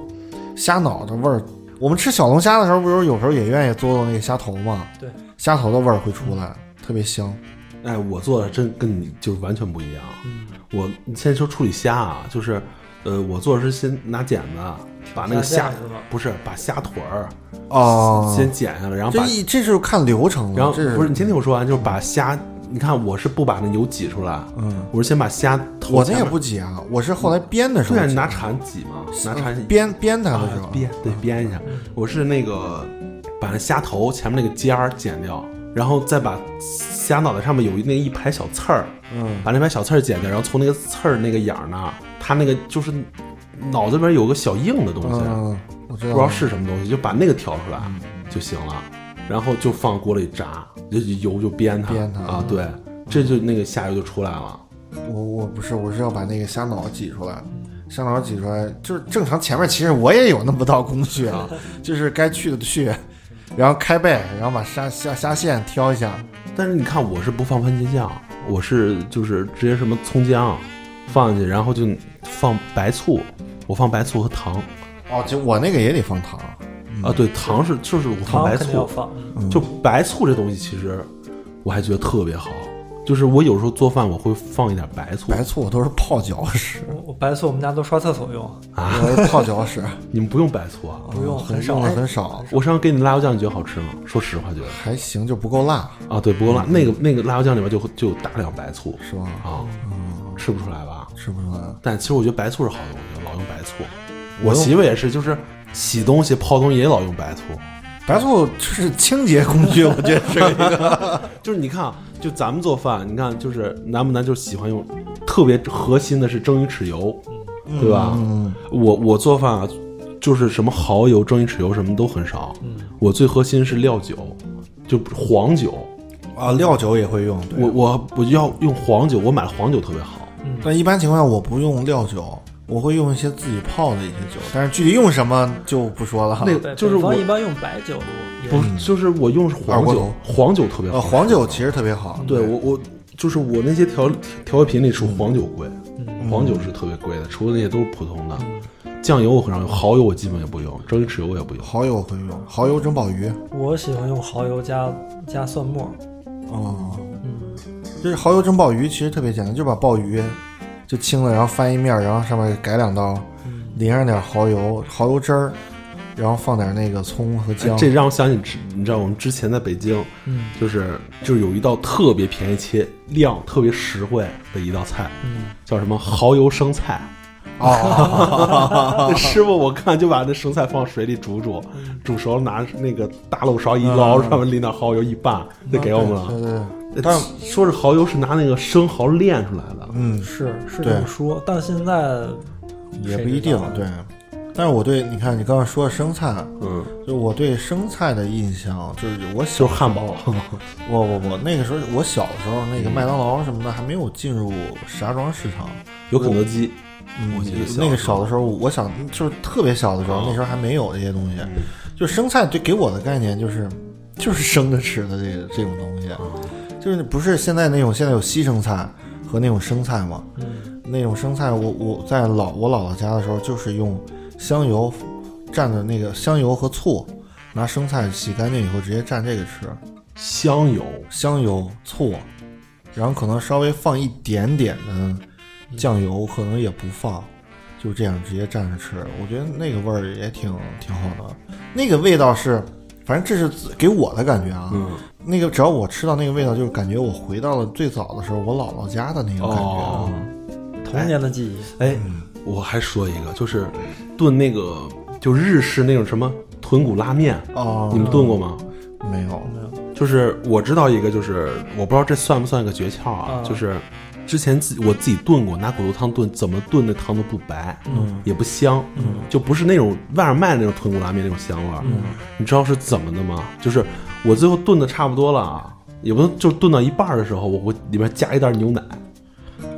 虾脑的味儿，我们吃小龙虾的时候，不是有时候也愿意嘬嘬那个虾头吗？对，虾头的味儿会出来，特别香。哎，我做的真跟你就是完全不一样。嗯我你先说处理虾啊，就是，呃，我做的是先拿剪子把那个虾虾是不是把虾腿儿哦先剪下来，然后把这一这是看流程了，然后是不是你先听我说完，就是把虾，你看我是不把那油挤出来，嗯，我是先把虾头我那也不挤啊，我是后来编的时候对啊，你拿铲挤嘛，拿铲嗯煸煸它的时候，啊煸对编一下，我是那个把那虾头前面那个尖儿剪掉，然后再把虾脑袋上面有一那一排小刺儿，嗯。把那排小刺儿剪掉，然后从那个刺儿那个眼儿那儿，它那个就是脑子里边有个小硬的东西，嗯，我知道，不知道是什么东西，就把那个挑出来就行了，然后就放锅里炸，就油就煸它，煸它啊，对，这就那个虾油就出来了。我我不是，我是要把那个虾脑挤出来，虾脑挤出来，就是正常前面其实我也有那么道工序啊，*laughs* 就是该去的去，然后开背，然后把虾虾虾线挑一下，但是你看，我是不放番茄酱，我是就是直接什么葱姜放进去，然后就放白醋，我放白醋和糖哦，就我那个也得放糖，啊，对，糖是就是我放糖白醋，肯定要放，嗯就白醋这东西其实我还觉得特别好，就是我有时候做饭我会放一点白醋白醋我都是泡脚使，我我白醋我们家都刷厕所用，啊，我是泡脚使，*laughs* 你们不用白醋啊？不用很很少很少，我上次给你辣椒酱，你觉得好吃吗？说实话，觉得还行，就不够辣，啊，对，不够辣。那个那个辣椒酱里面就就有大量白醋是吗？啊，吃不出来吧？吃不出来，但其实我觉得白醋是好东西，老用白醋。我媳妇也是，就是洗东西、泡东西也老用白醋。白醋就是清洁工具，*laughs* 我觉得是一个，*laughs* 就是你看啊，就咱们做饭，你看就是难不难？就喜欢用特别核心的是蒸鱼豉油，对吧？嗯，我我做饭啊，就是什么蚝油、蒸鱼豉油什么都很少。我最核心是料酒，就黄酒。啊，料酒也会用，对我我我要用黄酒，我买黄酒特别好。但一般情况下我不用料酒，我会用一些自己泡的一些酒，但是具体用什么就不说了哈。就是我一般用白酒多，不，就是我用是黄酒黄酒特别呃，好。黄酒其实特别好，对我我就是我那些调调味品里除黄酒贵，嗯。黄酒是特别贵的，除了那些都是普通的。酱油我很少用，蚝油我基本也不用，蒸鱼豉油我也不用。蚝油我会用，蚝油蒸鲍鱼，我喜欢用蚝油加加蒜末，哦，嗯，就是蚝油蒸鲍鱼其实特别简单，就把鲍鱼就清了，然后翻一面，然后上面改两刀，淋上点蚝油，蚝油汁儿，然后放点那个葱和哎姜，这让我想起之，你知道我们之前在北京，嗯。就是就是有一道特别便宜且量特别实惠的一道菜，嗯，叫什么蚝油生菜。*laughs* 师傅我看就把那生菜放水里煮煮，煮熟了拿那个大漏勺一捞，上面淋点蚝油一拌，就给我们了。对对对，但说是蚝油是拿那个生蚝炼出来的，嗯，是是这么说，但现在也不一定对。但是我对你看，你刚刚说的生菜，嗯，就我对生菜的印象，就是我小就是汉堡，*laughs* 我我我那个时候，我小的时候，那个麦当劳什么的还没有进入石家庄市场。有肯德基，嗯我记得那个小的时候，我想就是特别小的时候，哦那时候还没有这些东西。就生菜对给我的概念就是就是生着吃的这个这种东西，就是不是现在那种现在有西生菜和那种生菜嘛？嗯那种生菜我我在老我姥姥家的时候，就是用香油蘸着那个香油和醋，拿生菜洗干净以后直接蘸这个吃。香油，香油、醋，然后可能稍微放一点点的酱油，可能也不放，就这样直接蘸着吃。我觉得那个味儿也挺挺好的，那个味道是，反正这是给我的感觉啊。嗯，那个只要我吃到那个味道，就是感觉我回到了最早的时候我姥姥家的那个感觉。哦，童年的记忆，哎，我还说一个，就是炖那个就日式那种什么豚骨拉面，哦，你们炖过吗？没有？没有就是我知道一个，就是我不知道这算不算一个诀窍啊，啊就是之前自己我自己炖过，拿骨头汤炖，怎么炖那汤都不白，嗯也不香，就不是那种外面卖的那种豚骨拉面那种香味儿。嗯你知道是怎么的吗？就是我最后炖的差不多了啊，也不能就炖到一半儿的时候，我我里面加一袋牛奶，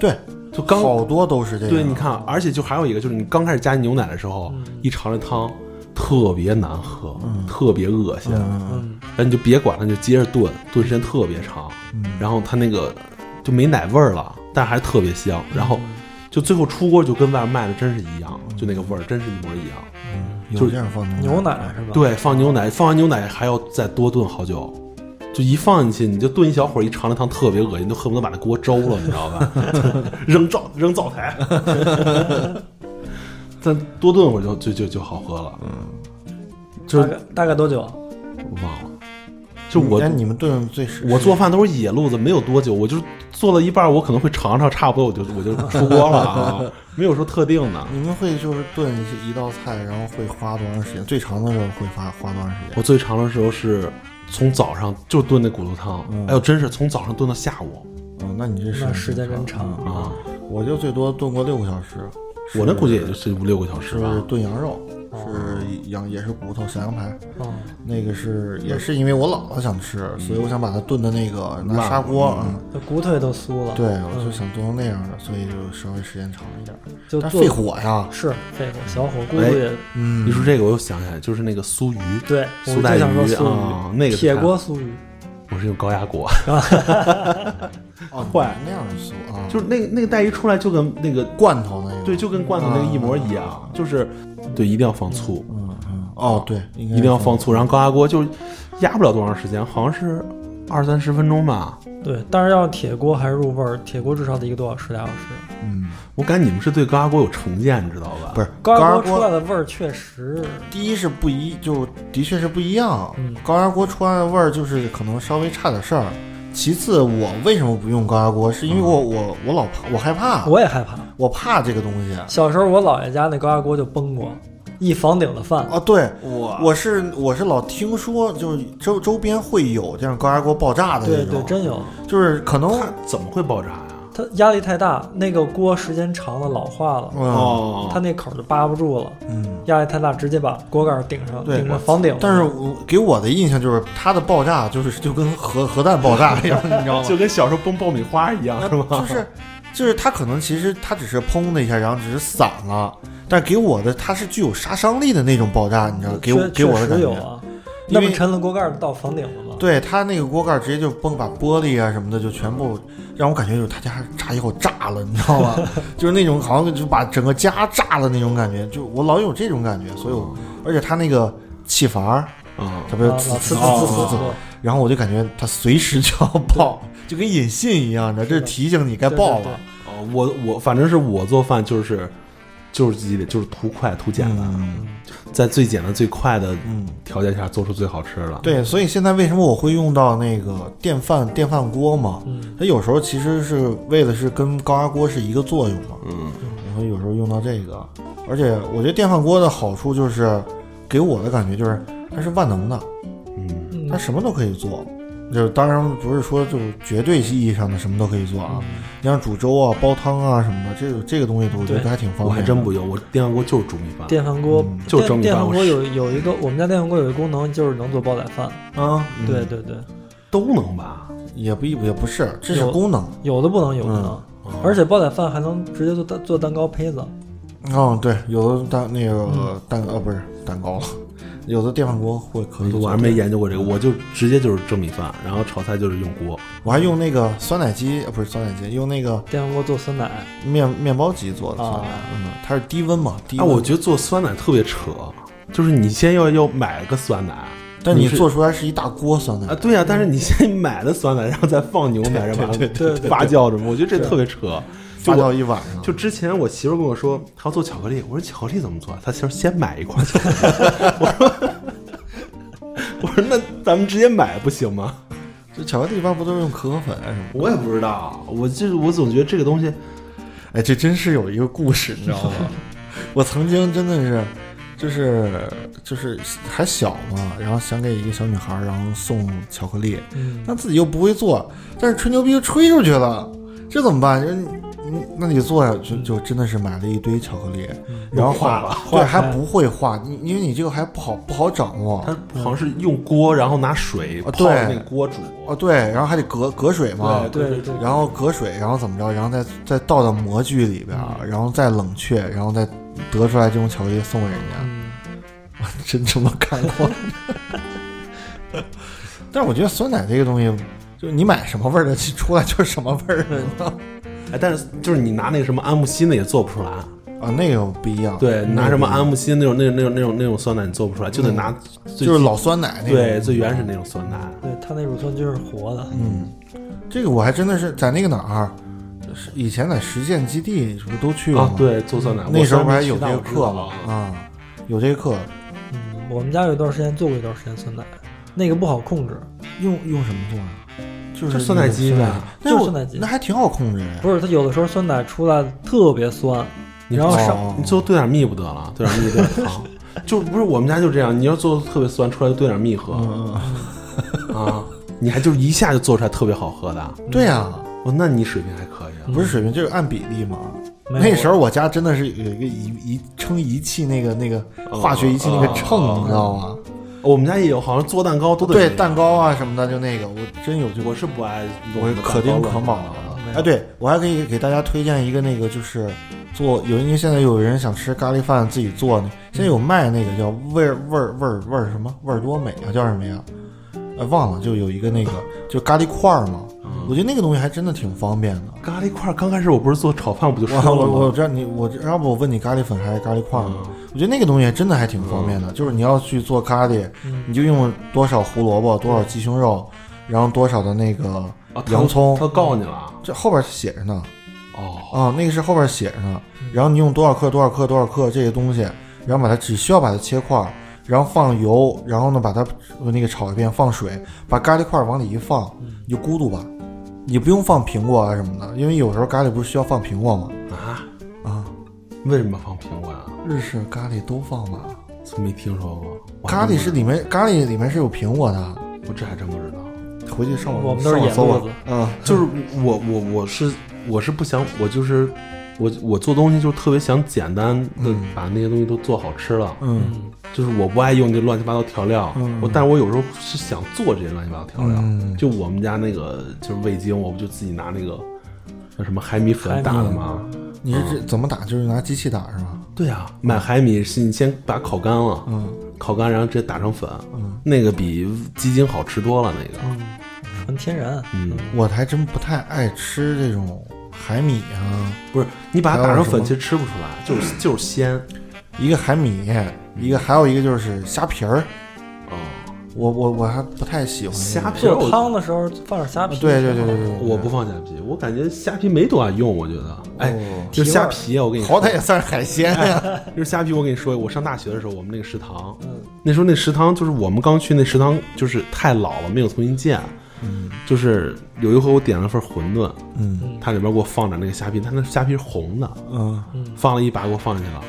对，就刚好多都是这样。对，你看，而且就还有一个，就是你刚开始加牛奶的时候，一尝这汤特别难喝，特别恶心，嗯，嗯。那你就别管它，你就接着炖，炖时间特别长，然后它那个就没奶味儿了，但还特别香，然后就最后出锅就跟外面卖的真是一样，就那个味儿真是一模一样。有这样放牛奶是吧？，对，放牛奶，放完牛奶还要再多炖好久，就一放进去你就炖一小会儿，一尝那汤特别恶心，都恨不得把那锅粥了，你知道吧？*laughs* 扔灶扔灶台，*laughs* 再多炖会儿就就就就好喝了。嗯就是大概大概多久？我忘了，就我哎你们炖最是我做饭都是野路子，没有多久，我就做了一半，我可能会尝尝，差不多我就我就出锅了啊，没有说特定的。你们会就是炖一一道菜，然后会花多长时间？最长的时候会花花多长时间？我最长的时候是从早上就炖那骨头汤，嗯哎呦，真是从早上炖到下午嗯，那你这是时间真长嗯啊！我就最多炖过六个小时。我那估计也就是五六个小时是吧。炖羊肉，是羊也是骨头小羊排，哦，那个是也是因为我姥姥想吃，所以我想把它炖的那个拿砂锅，嗯，这骨头也都酥了。对，我就想炖成那样的，所以就稍微时间长一点，就做但费火呀，是费火，小火咕哎噜也嗯，一说这个，我又想起来，就是那个酥鱼，对，我苏带就想说鱼酥啊那个铁锅酥鱼，我是用高压锅，*laughs* 哦，坏那样的酥啊，就是那个那个带一出来就跟那个罐头那个，对，就跟罐头那个一模一样，就是对，一定要放醋，嗯嗯，哦对，一定要放醋，然后高压锅就压不了多长时间，好像是二三十分钟吧。对，但是要铁锅还是入味儿，铁锅至少得一个多小时，俩小时。嗯，我感觉你们是对高压锅有成见，你知道吧？不是高压压锅出来的味儿确实，第一是不一，就的确是不一样。嗯高压锅出来的味儿就是可能稍微差点事儿。其次，我为什么不用高压锅？是因为我我我老怕，我害怕，我也害怕。我怕这个东西。小时候我姥爷家那高压锅就崩过，一房顶的饭。啊，对，我我是我是老听说，就是周周边会有这样高压锅爆炸的对对，真有。就是可能它怎么会爆炸呀？它压力太大，那个锅时间长了老化了，嗯哦，它那口儿就扒不住了，嗯，压力太大，直接把锅盖儿顶上，顶着房顶。但是我给我的印象就是它的爆炸就是就跟核 *laughs* 核弹爆炸一样，你知道吗？就跟小时候崩爆米花一样，是吗？就是就是它可能其实它只是砰的一下，然后只是散了，但给我的它是具有杀伤力的那种爆炸，你知道，给我给我的感觉。有啊，那么沉的锅盖儿到房顶了吗？对他那个锅盖直接就崩，把玻璃啊什么的就全部让我感觉就是他家炸药炸了，你知道吗？*laughs* 就是那种好像就把整个家炸了那种感觉，就我老有这种感觉，所以我而且他那个气阀，嗯，特别滋滋滋滋滋，然后我就感觉他随时就要爆，就跟引信一样的，这提醒你该爆了。哦，我我反正是我做饭就是。就是自己得，就是图快图简单，嗯在最简单最快的嗯，条件下做出最好吃的。，对，所以现在为什么我会用到那个电饭电饭锅嘛？嗯，它有时候其实是为的是跟高压锅是一个作用嘛。嗯，然后有时候用到这个，而且我觉得电饭锅的好处就是，给我的感觉就是它是万能的，嗯，嗯它什么都可以做。就是当然不是说就绝对意义上的什么都可以做啊，你像煮粥啊、煲汤啊什么的，这个这个东西我觉得还挺方便。我还真不用，我电饭锅就是煮米饭。电饭锅嗯就蒸米饭我电电饭锅有有一个，我们家电饭锅有一个功能，就是能做煲仔饭。啊，嗯对对对，都能吧？也不也不是，这是功能。有的不能，有的能。哦而且煲仔饭还能直接做蛋做蛋糕胚子。哦，对，有的蛋那个嗯蛋呃不是蛋糕了，有的电饭锅会可以做。我还没研究过这个，我就直接就是蒸米饭，然后炒菜就是用锅。我还用那个酸奶机，呃不是酸奶机，用那个电饭锅做酸奶，面面包机做的酸奶，啊嗯，它是低温嘛，低哎，温。我觉得做酸奶特别扯，就是你先要要买个酸奶，但你做出来是一大锅酸奶啊，，对呀、但是你先买的酸奶，然后再放牛奶，然后发酵着嘛，我觉得这特别扯。发酵一晚上。就之前我媳妇跟我说她要做巧克力，我说巧克力怎么做？她媳妇先买一块巧克力。我说我说那咱们直接买不行吗？这巧克力一般不都是用可可粉啊什么？我也不知道，我就是我总觉得这个东西，哎，这真是有一个故事，你知道吗？*laughs* 我曾经真的是，就是就是还小嘛，然后想给一个小女孩儿，然后送巧克力，嗯，那自己又不会做，但是吹牛逼就吹出去了，这怎么办？人你那你做呀，就就真的是买了一堆巧克力，然后化了对，还不会化，你因为你这个还不好不好掌握。它好像是用锅，然后拿水泡那个锅煮。哦，对，然后还得隔隔水嘛，对对对，然后隔水，然后怎么着，然后再再倒到模具里边儿，然后再冷却，然后再得出来这种巧克力送给人家，嗯，真这么干过？*laughs* 但是我觉得酸奶这个东西，就是你买什么味儿的，出来就是什么味儿的，你知道吗？哎，但是就是你拿那个什么安慕希的也做不出来。啊，那个不一样。对，那个拿什么安慕希那种那种那种那种那种酸奶你做不出来，就得拿就是老酸奶那种。对最原始那种酸奶。对，它那乳酸菌是活的。嗯，这个我还真的是在那个哪儿，是以前在实践基地是不是都去过对，做酸奶，那时候不还有这个课啊，有这个课。嗯，我们家有一段时间做过一段时间酸奶，那个不好控制，用用什么做啊？就是酸奶机呗就是酸奶机那还挺好控制呀。不是，它有的时候酸奶出来特别酸，你然后哦上你最后兑点蜜不得了，兑点蜜，兑点糖，就不是我们家就这样。你要做的特别酸，出来就兑点蜜喝啊，你还就一下就做出来特别好喝的。对呀，哦，那你水平还可以啊。不是水平，就是按比例嘛。那时候我家真的是有一个仪仪称仪器，那个那个化学仪器那个秤，哦你知道吗？我们家也有，好像做蛋糕都得对，蛋糕啊什么的，就那个，我真有这个。我是不爱弄我可丁可卯蛋糕乱七八糟的的。哎，对我还可以给大家推荐一个那个，就是做有因为现在有人想吃咖喱饭自己做呢，现在有卖那个叫味儿味儿味儿味儿什么？味儿多美啊，叫什么呀？呃，忘了，就有一个那个就咖喱块儿嘛，我觉得那个东西还真的挺方便的。咖喱块儿刚开始我不是做炒饭不就说我了吗？我我知道你我要不我问你咖喱粉还是咖喱块儿吗？嗯我觉得那个东西真的还挺方便的，就是你要去做咖喱，嗯你就用多少胡萝卜，多少鸡胸肉，然后多少的那个洋葱他，告诉你了。这后边写着呢。哦，啊，那个是后边写着呢。然后你用多少克多少克多少克这些东西，然后把它只需要把它切块儿，然后放油，然后呢把它呃那个炒一遍，放水，把咖喱块儿往里一放，你就咕嘟吧，你不用放苹果啊什么的，因为有时候咖喱不是需要放苹果吗？啊，啊，为什么放苹果呀？日式咖喱都放吧。从没听说过。咖喱是里面咖喱里面是有苹果的，我这还真不知道。回去上网我们都是上网搜吧野路子。嗯，就是我我我是我是不想我就是我我做东西就特别想简单的嗯把那些东西都做好吃了，嗯就是我不爱用这乱七八糟调料，嗯我但是我有时候是想做这些乱七八糟调料，嗯就我们家那个就是味精，我不就自己拿那个叫什么海米粉打的吗？你是这怎么打？就是拿机器打是吧？对啊，买海米是你先把它烤干了，嗯烤干然后直接打成粉，嗯，那个比鸡精好吃多了，那个，嗯，纯天然。嗯，我还真不太爱吃这种海米啊。不是你把它打成粉，其实吃不出来，就是就是鲜，一个海米，一个还有一个就是虾皮儿，哦，我我我还不太喜欢虾皮做汤的时候放点虾皮。对对对对对，我不放虾皮，我感觉虾皮没多大用，我觉得。哎，哦就虾皮啊，我跟你说，好歹也算是海鲜呀。*laughs* 就是虾皮。我跟你说，我上大学的时候，我们那个食堂，嗯那时候那食堂就是我们刚去那食堂，就是太老了，没有重新建。嗯。就是有一回我点了份馄饨，嗯。它里边给我放点那个虾皮，它那虾皮是红的，嗯。放了一把给我放进去了。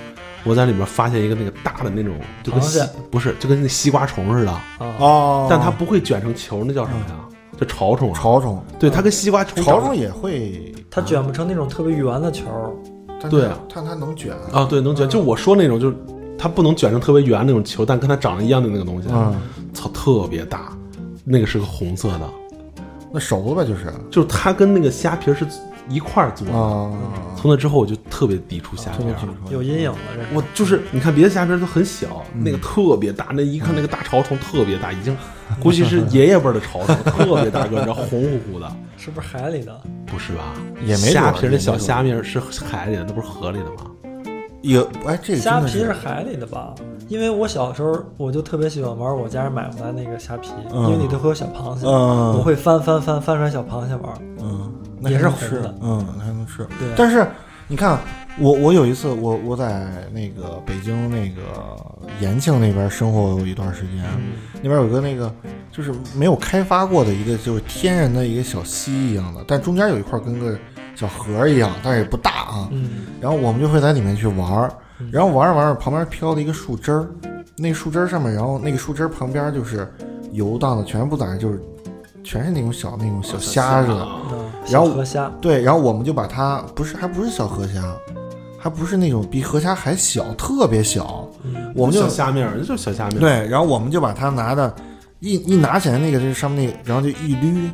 我在里面发现一个那个大的那种，就跟西不是，就跟那西瓜虫似的，啊，哦，但它不会卷成球，那叫什么呀？叫潮虫啊。潮虫，对，它跟西瓜虫潮虫也会，它卷不成那种特别圆的球。儿。但对啊。但它能卷啊，对，能卷。就我说那种，就是它不能卷成特别圆那种球，但跟它长得一样的那个东西，嗯，操，特别大，那个是个红色的，那熟了呗，就是就是它跟那个虾皮儿是一块儿做的。啊，从那之后我就特别抵触虾皮。有阴影了，这是我就是你看别的虾皮儿都很小，那个特别大，那一看那个大潮虫特别大，已经 *laughs* 估计是爷爷辈儿的潮虫，特别大个儿，然后红乎乎的，是不是海里的？不是吧？也没虾皮儿那小虾米儿是海里的，那不是河里的吗？有哎，这个虾皮是海里的吧？因为我小时候我就特别喜欢玩我家人买回来那个虾皮，嗯因为里头会有小螃蟹，嗯我会翻翻翻翻出来小螃蟹玩。嗯，那也是红的，嗯，那还能吃。对，但是你看，我我有一次，我我在那个北京那个延庆那边生活有一段时间，那边有个那个就是没有开发过的一个就是天然的一个小溪一样的，但中间有一块跟个小河一样，但是也不大啊。嗯，然后我们就会在里面去玩儿，然后玩着玩着，旁边飘了一个树枝儿，那个树枝儿上面，然后那个树枝儿旁边就是游荡的全部在那就是全是那种小那种小虾似的。嗯然后河虾，对，然后我们就把它不是还不是小河虾，还不是那种比河虾还小，特别小，嗯我们就小虾米儿，就是小虾米儿。对，然后我们就把它拿的一一拿起来那个就是上面那个，然后就一捋，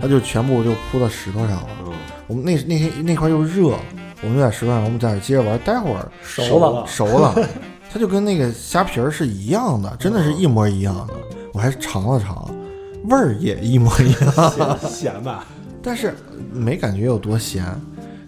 它就全部就铺到石头上了。嗯，我们那那天那块又热，我们就在石头上，我们在这接着玩，待会儿熟了，熟了，*laughs* 它就跟那个虾皮儿是一样的，真的是一模一样的。我还尝了尝，味儿也一模一样，*laughs* 咸咸吧？但是没感觉有多咸。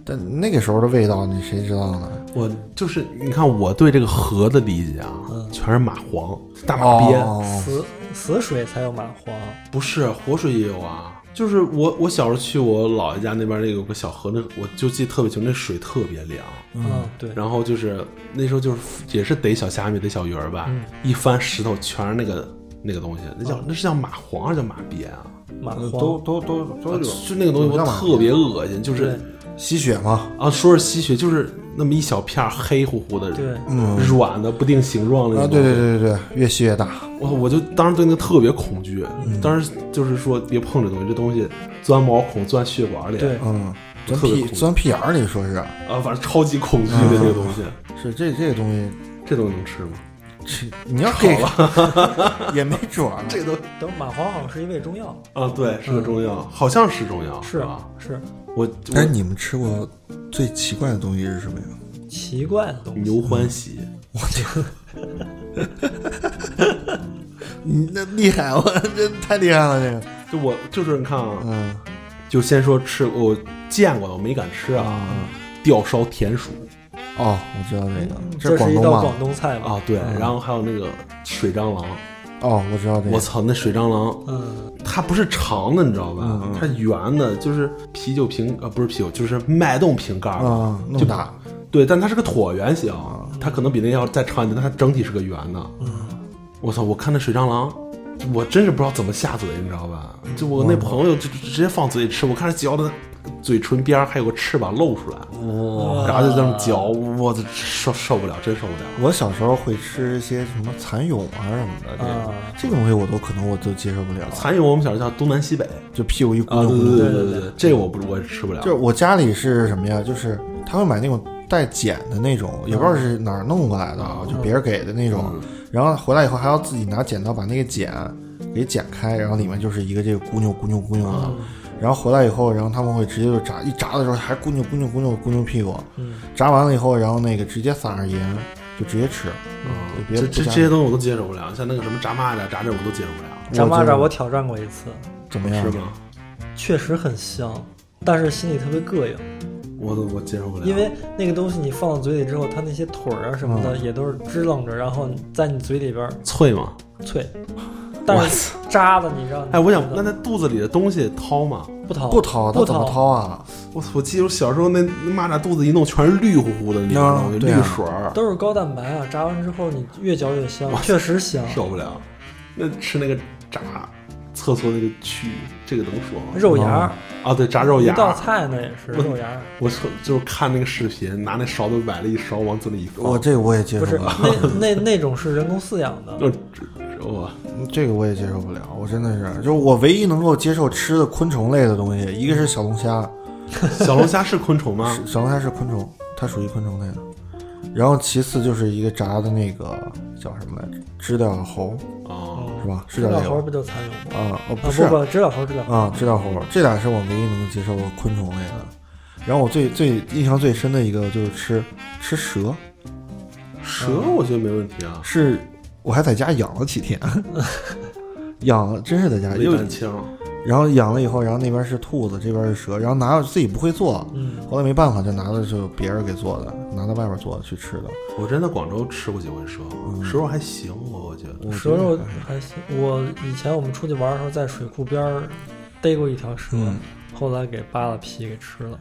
但那个时候的味道，你谁知道呢？我就是你看，我对这个河的理解啊，全是蚂蟥、大马鳖，哦死死水才有蚂蟥。不是活水也有啊。就是我我小时候去我姥爷家那边那有个小河，那我就记得特别清，那水特别凉。嗯，对，然后就是那时候就是也是逮小虾米、逮小鱼儿吧，嗯一翻石头全是那个那个东西，那叫那是叫蚂蟥还是叫马鞭啊？蚂蟥都都都都有，就那个东西我特别恶心，就是吸血嘛，啊，说是吸血，就是那么一小片黑乎乎的，对，嗯软的不定形状的那啊，种。对对对对对，越吸越大，我我就当时对那个特别恐惧，嗯。当时就是说别碰这东西，这东西钻毛孔、钻血管里，对。嗯，钻屁钻屁眼儿里，说是。啊，反正超级恐惧的这个东西，是这这个东西，这东西能吃吗？吃你要给 *laughs* 也没准儿，这都等蚂蟥好像是一味中药，啊，对，是个中药，好像是中药，是啊？是我我但你们吃过最奇怪的东西是什么呀？奇怪的东西。牛欢喜，*laughs* 你那厉害，我这太厉害了，这个，就我就是你看啊，嗯就先说吃，我见过的，我没敢吃啊，吊烧田鼠哦，我知道那个，嗯这这是一道广东吗？广东菜吧？啊，对，然后还有那个水蟑螂，哦，我知道这个，我操，那水蟑螂嗯，它不是长的，你知道吧？嗯嗯它圆的，就是啤酒瓶呃，不是啤酒，就是脉动瓶盖儿啊，那就么大，对，但它是个椭圆形，它可能比那要再长一点，但它整体是个圆的。嗯我操！我看那水蟑螂，我真是不知道怎么下嘴，你知道吧？就我那朋友就就直接放嘴里吃，我看他嚼的嘴唇边儿还有个翅膀露出来，哇然后就这么嚼，我这受受不了，真受不了。我小时候会吃一些什么蚕蛹啊什么的，这这个东西我都可能我都接受不了，蚕蛹我们小时候叫东南西北就屁股一咕啊，噜咕噜。对对对对对对，这个我不我也吃不了。就是我家里是什么呀？就是他会买那种带茧的那种，也不知道是哪儿弄过来的，啊，就别人给的那种。然后回来以后还要自己拿剪刀把那个茧给剪开，然后里面就是一个这个咕妞咕妞咕妞的。然后回来以后，然后他们会直接就炸，一炸的时候还咕扭咕扭咕扭咕扭屁股。嗯，炸完了以后，然后那个直接撒上盐，就直接吃。嗯就别这这这些东西我都接受不了，像那个什么炸蚂蚱、炸这我都接受不了，炸蚂蚱我挑战过一次，怎么样？是吗？确实很香，但是心里特别膈应，我都我接受不了，因为那个东西你放到嘴里之后，它那些腿儿啊什么的也都是支棱着，然后在你嘴里边儿脆吗。脆，但是扎的你知道吗哎，我想那那肚子里的东西掏吗？不掏不掏，他不怎么掏啊？我我记得我小时候那那蚂蚱肚子一弄全是绿乎乎的你知道吗，绿水儿，都是高蛋白啊，炸完之后你越嚼越香，确实香。受不了。那吃那个炸厕所那个蛆，这个能说吗？肉芽，啊，对，炸肉芽。一道菜那也是我肉芽，我就就是看那个视频，拿那勺子崴了一勺往嘴里一放。我这个我也接不是受不了，那那那种是人工饲养的，*laughs* 就我这个我也接受不了。我真的是，就是我唯一能够接受吃的昆虫类的东西，一个是小龙虾，*laughs* 小龙虾是昆虫吗？是小龙虾是昆虫，它属于昆虫类的。然后其次就是一个炸的那个叫什么来着？知了猴啊，是吧？是知了猴不就蚕蛹吗？啊？哦，不是不不，知了猴知了猴啊，知了猴，这俩是我唯一能够接受的昆虫类的。然后我最最印象最深的一个就是吃吃蛇，蛇我觉得没问题啊，是我还在家养了几天，*laughs* 养了真是在家，没又胆枪。然后养了以后，然后那边是兔子，这边是蛇，然后拿到自己不会做，嗯，后来没办法就拿的就别人给做的，拿到外边做的去吃的。我真在广州吃过几回蛇，蛇肉还行，我我觉得。蛇肉还行。我以前我们出去玩的时候，在水库边儿逮过一条蛇，嗯后来给扒了皮给吃了。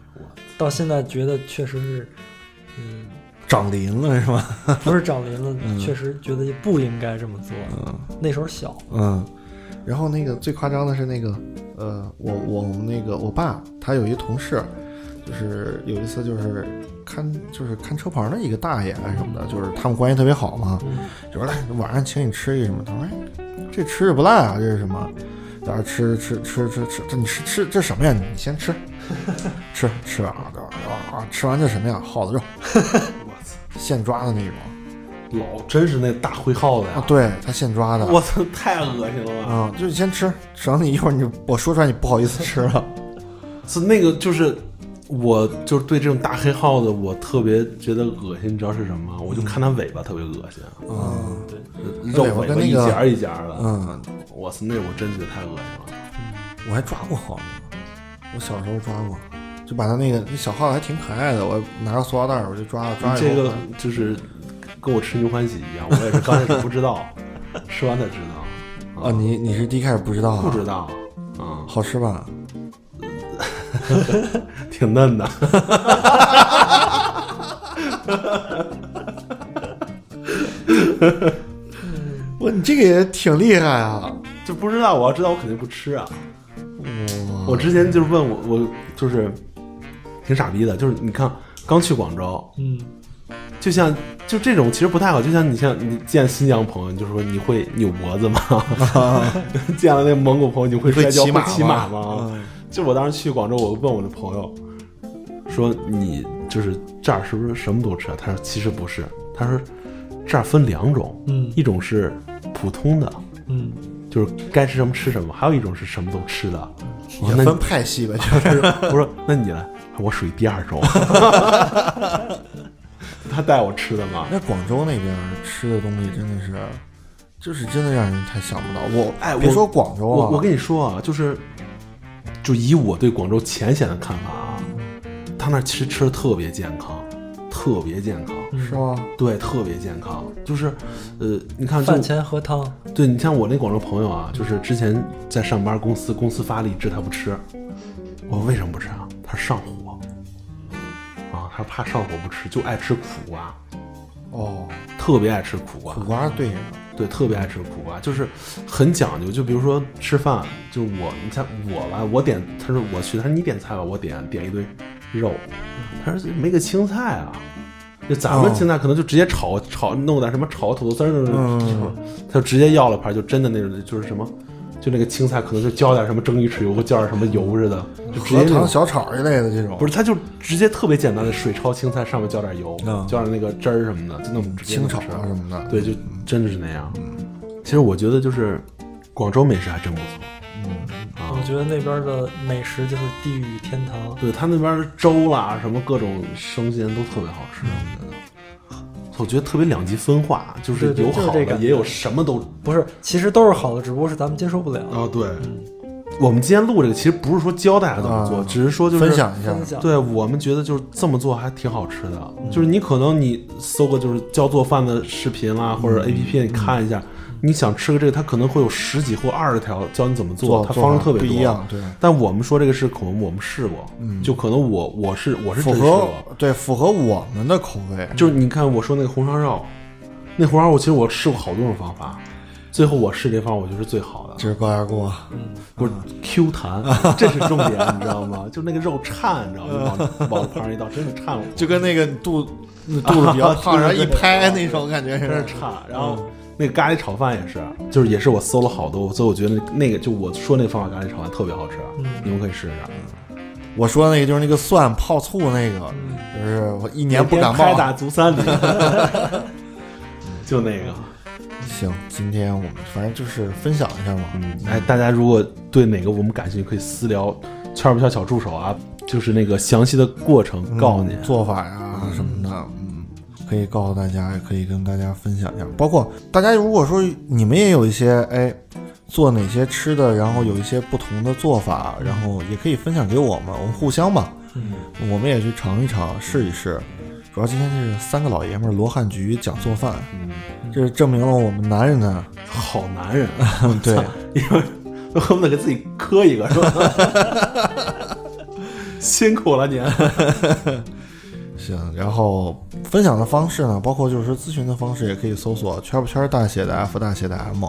到现在觉得确实是，嗯，长鳞了是吧？*laughs* 不是长鳞了，嗯确实觉得不应该这么做。嗯那时候小，嗯。然后那个最夸张的是那个，呃，我我们那个我爸他有一同事，就是有一次就是看就是看车棚的一个大爷啊什么的，就是他们关系特别好嘛，嗯就说来晚上请你吃一什么，他说哎这吃着不赖啊，这是什么？在那吃吃吃吃吃，这你吃吃这什么呀？你先吃，*laughs* 吃吃啊啊啊！吃完这什么呀？耗子肉，现抓的那种老真是那大灰耗子呀！啊，对他现抓的，我操，太恶心了吧！啊，就是先吃，省得你一会儿你我说出来你不好意思吃了。是那个就是。我就是对这种大黑耗子，我特别觉得恶心，你知道是什么吗？我就看它尾巴特别恶心，嗯对，肉尾巴一节儿一节儿的，嗯，我操，那我真觉得太恶心了。我还抓过耗子，我小时候抓过，就把它那个那小耗子还挺可爱的，我拿个塑料袋儿我就抓了抓了。这个就是跟我吃牛欢喜一样，我也是刚开始不知道，吃完才知道。啊，你你是第一开始不知道啊？不知道嗯，好吃吧？*laughs* 挺嫩的。我我你这个也挺厉害啊！就不知道，我要知道我肯定不吃啊。哇我之前就是问我，我就是挺傻逼的，就是你看刚去广州，嗯，就像就这种其实不太好，就像你像你见新疆朋友，你就说你会扭脖子吗？*laughs* 见了那蒙古朋友，你会摔跤会骑马会骑马吗吗？就我当时去广州，我问我的朋友说你就是这儿是不是什么都吃啊？他说其实不是，他说这儿分两种，嗯一种是普通的，嗯，就是该吃什么吃什么，还有一种是什么都吃的。也分派系吧，就是 *laughs* 我说那你来，我属于第二种。*laughs* 他带我吃的嘛，那广州那边吃的东西真的是，就是真的让人太想不到。我哎我别说广州啊，我我跟你说啊，就是就以我对广州浅显的看法啊，他那儿其实吃的特别健康，特别健康，是吗？对，特别健康。就是呃，你看就饭前喝汤，对你像我那广州朋友啊，就是之前在上班，公司公司发荔枝他不吃，我说为什么不吃啊？他上火啊，他怕上火不吃，就爱吃苦瓜，哦，特别爱吃苦瓜苦。瓜对对，特别爱吃苦瓜，就是很讲究。就比如说吃饭，就我，你像我吧，我点，他说我去，他说你点菜吧，我点点一堆肉，他说没个青菜啊。就咱们哦青菜可能就直接炒炒弄点什么炒土豆丝儿那种，嗯他就直接要了盘，就真的那种，就是什么，就那个青菜可能就浇点什么蒸鱼豉油，或浇点什么油似的，就直接荷那种塘小炒一类的这种，不是，他就直接特别简单的水焯青菜，上面浇点油，嗯浇点那个汁儿什么的，就那么直接清炒什么的，对，就真的是那样。其实我觉得就是广州美食还真不错嗯，啊我。觉得那边的美食就是地狱天堂。对他那边的粥啦，什么各种生鲜都特别好吃。我觉得特别两极分化，就是有好的，也有什么都不是，其实都是好的，只不过是咱们接受不了。啊。对，我们今天录这个，其实不是说教大家怎么做，啊只是说就是分享一下，对我们觉得就是这么做还挺好吃的，就是你可能你搜个就是教做饭的视频啦，或者 A P P 你看一下，你想吃个这个，它可能会有十几或二十条教你怎么做，它方式特别多。不一样，对，但我们说这个是可能我们试过，就可能我我是我是符合对符合我们的口味，就是你看我说那个红烧肉，那红烧肉其实我试过好多种方法，最后我试这方法我觉得是最好的，这是高压锅，不是 Q 弹，*laughs* 这是重点，你知道吗？就那个肉颤，你知道吗？往往盘上一倒，真是颤了，就跟那个肚肚子比较胖，*laughs* 然后一拍那种感觉是，真是颤。然后那个咖喱炒饭也是，就是也是我搜了好多，所以我觉得那那个就我说那个方法咖喱炒饭特别好吃，你们可以试试。我说的那个就是那个蒜泡醋那个，就是我一年不感冒。开打足三里，*laughs* 就那个。行，今天我们反正就是分享一下嘛，嗯，哎，大家如果对哪个我们感兴趣，可以私聊圈不圈小助手啊，就是那个详细的过程告诉你。嗯做法呀什么的，嗯，可以告诉大家，也可以跟大家分享一下。包括大家如果说你们也有一些哎做哪些吃的，然后有一些不同的做法，然后也可以分享给我们，我们互相吧，嗯，我们也去尝一尝，试一试。主要今天这是三个老爷们儿罗汉局讲做饭，嗯，这是证明了我们男人呢，好男人啊，*laughs* 对，*laughs* 因为恨不得给自己磕一个，是吧？*laughs* 辛苦了您。行，然后分享的方式呢，包括就是说咨询的方式，也可以搜索圈不圈大写的 F 大写的 M，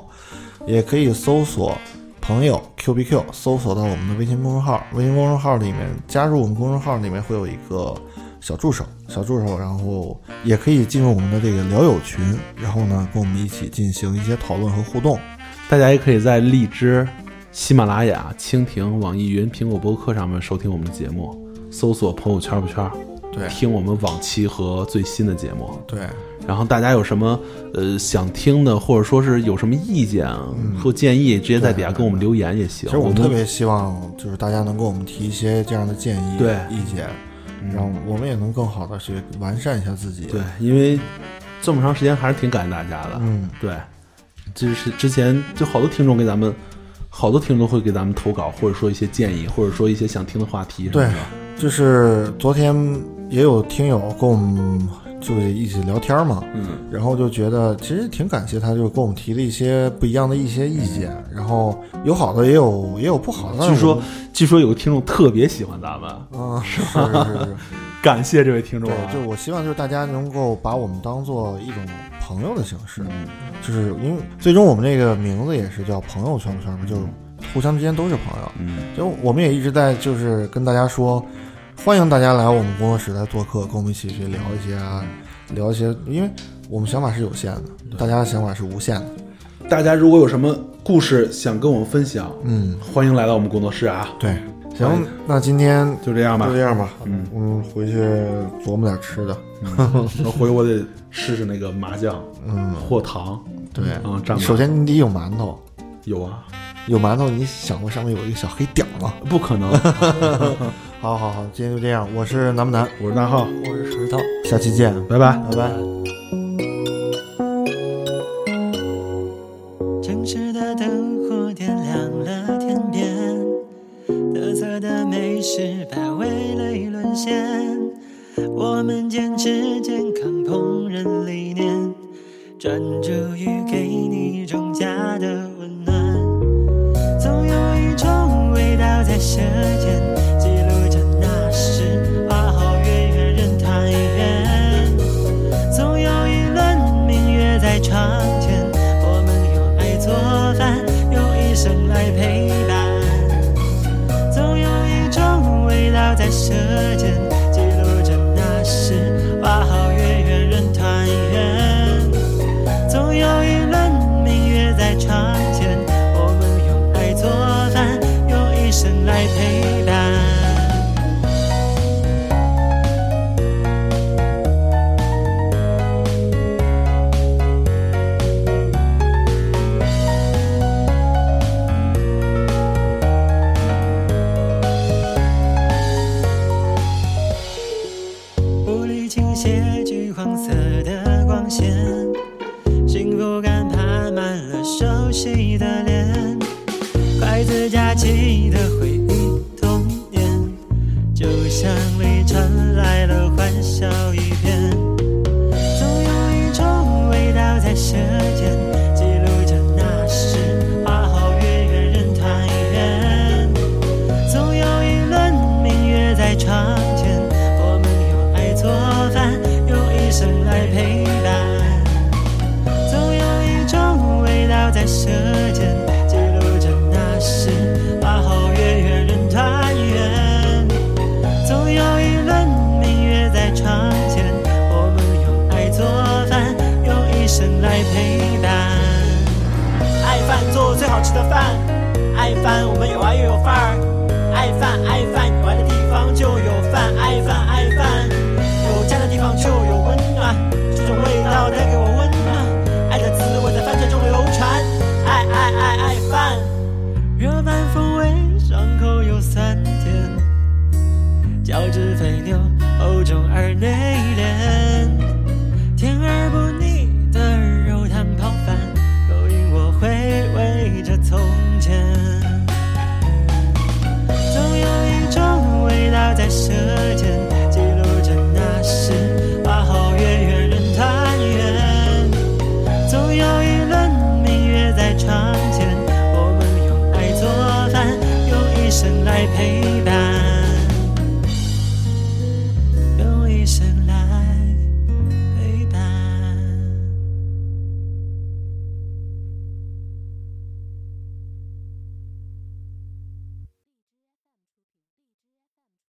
也可以搜索朋友 Q B Q，搜索到我们的微信公众号。微信公众号里面加入我们公众号里面会有一个小助手，小助手，然后也可以进入我们的这个聊友群，然后呢跟我们一起进行一些讨论和互动。大家也可以在荔枝、喜马拉雅、蜻蜓、网易云、苹果播客上面收听我们的节目，搜索“朋友圈不圈”，对听我们往期和最新的节目。对，然后大家有什么呃想听的，或者说是有什么意见或建议，直接在底下跟我们留言也行。其实我我们特别希望就是大家能给我们提一些这样的建议、对意见，让我们也能更好的去完善一下自己。对，因为这么长时间还是挺感谢大家的。嗯，对，就是之前就好多听众给咱们，好多听众会给咱们投稿，或者说一些建议，或者说一些想听的话题什么对。，就是昨天也有听友跟我们就一起聊天嘛，嗯，然后就觉得其实挺感谢他，就跟我们提了一些不一样的一些意见，然后有好的也有也有不好的。据说据说有个听众特别喜欢咱们，啊，是是是是，*laughs* 感谢这位听众、对，就我希望就是大家能够把我们当做一种。朋友的形式，就是因为最终我们这个名字也是叫朋友圈圈嘛，就互相之间都是朋友。嗯，就我们也一直在就是跟大家说，欢迎大家来我们工作室来做客，跟我们一起去聊一些啊，聊一些，因为我们想法是有限的，大家的想法是无限的。大家如果有什么故事想跟我们分享，嗯，欢迎来到我们工作室啊。对，行，那今天就这样吧，就这样吧。嗯，我们回去琢磨点吃的。嗯、回我得试试那个麻酱，嗯，或糖。对，嗯，首先你得有馒头。有啊，有馒头，你想过上面有一个小黑点吗？不可能。*laughs* 好好好，今天就这样。我是南不南，我是大浩，我是石头。下期见，拜拜，拜拜。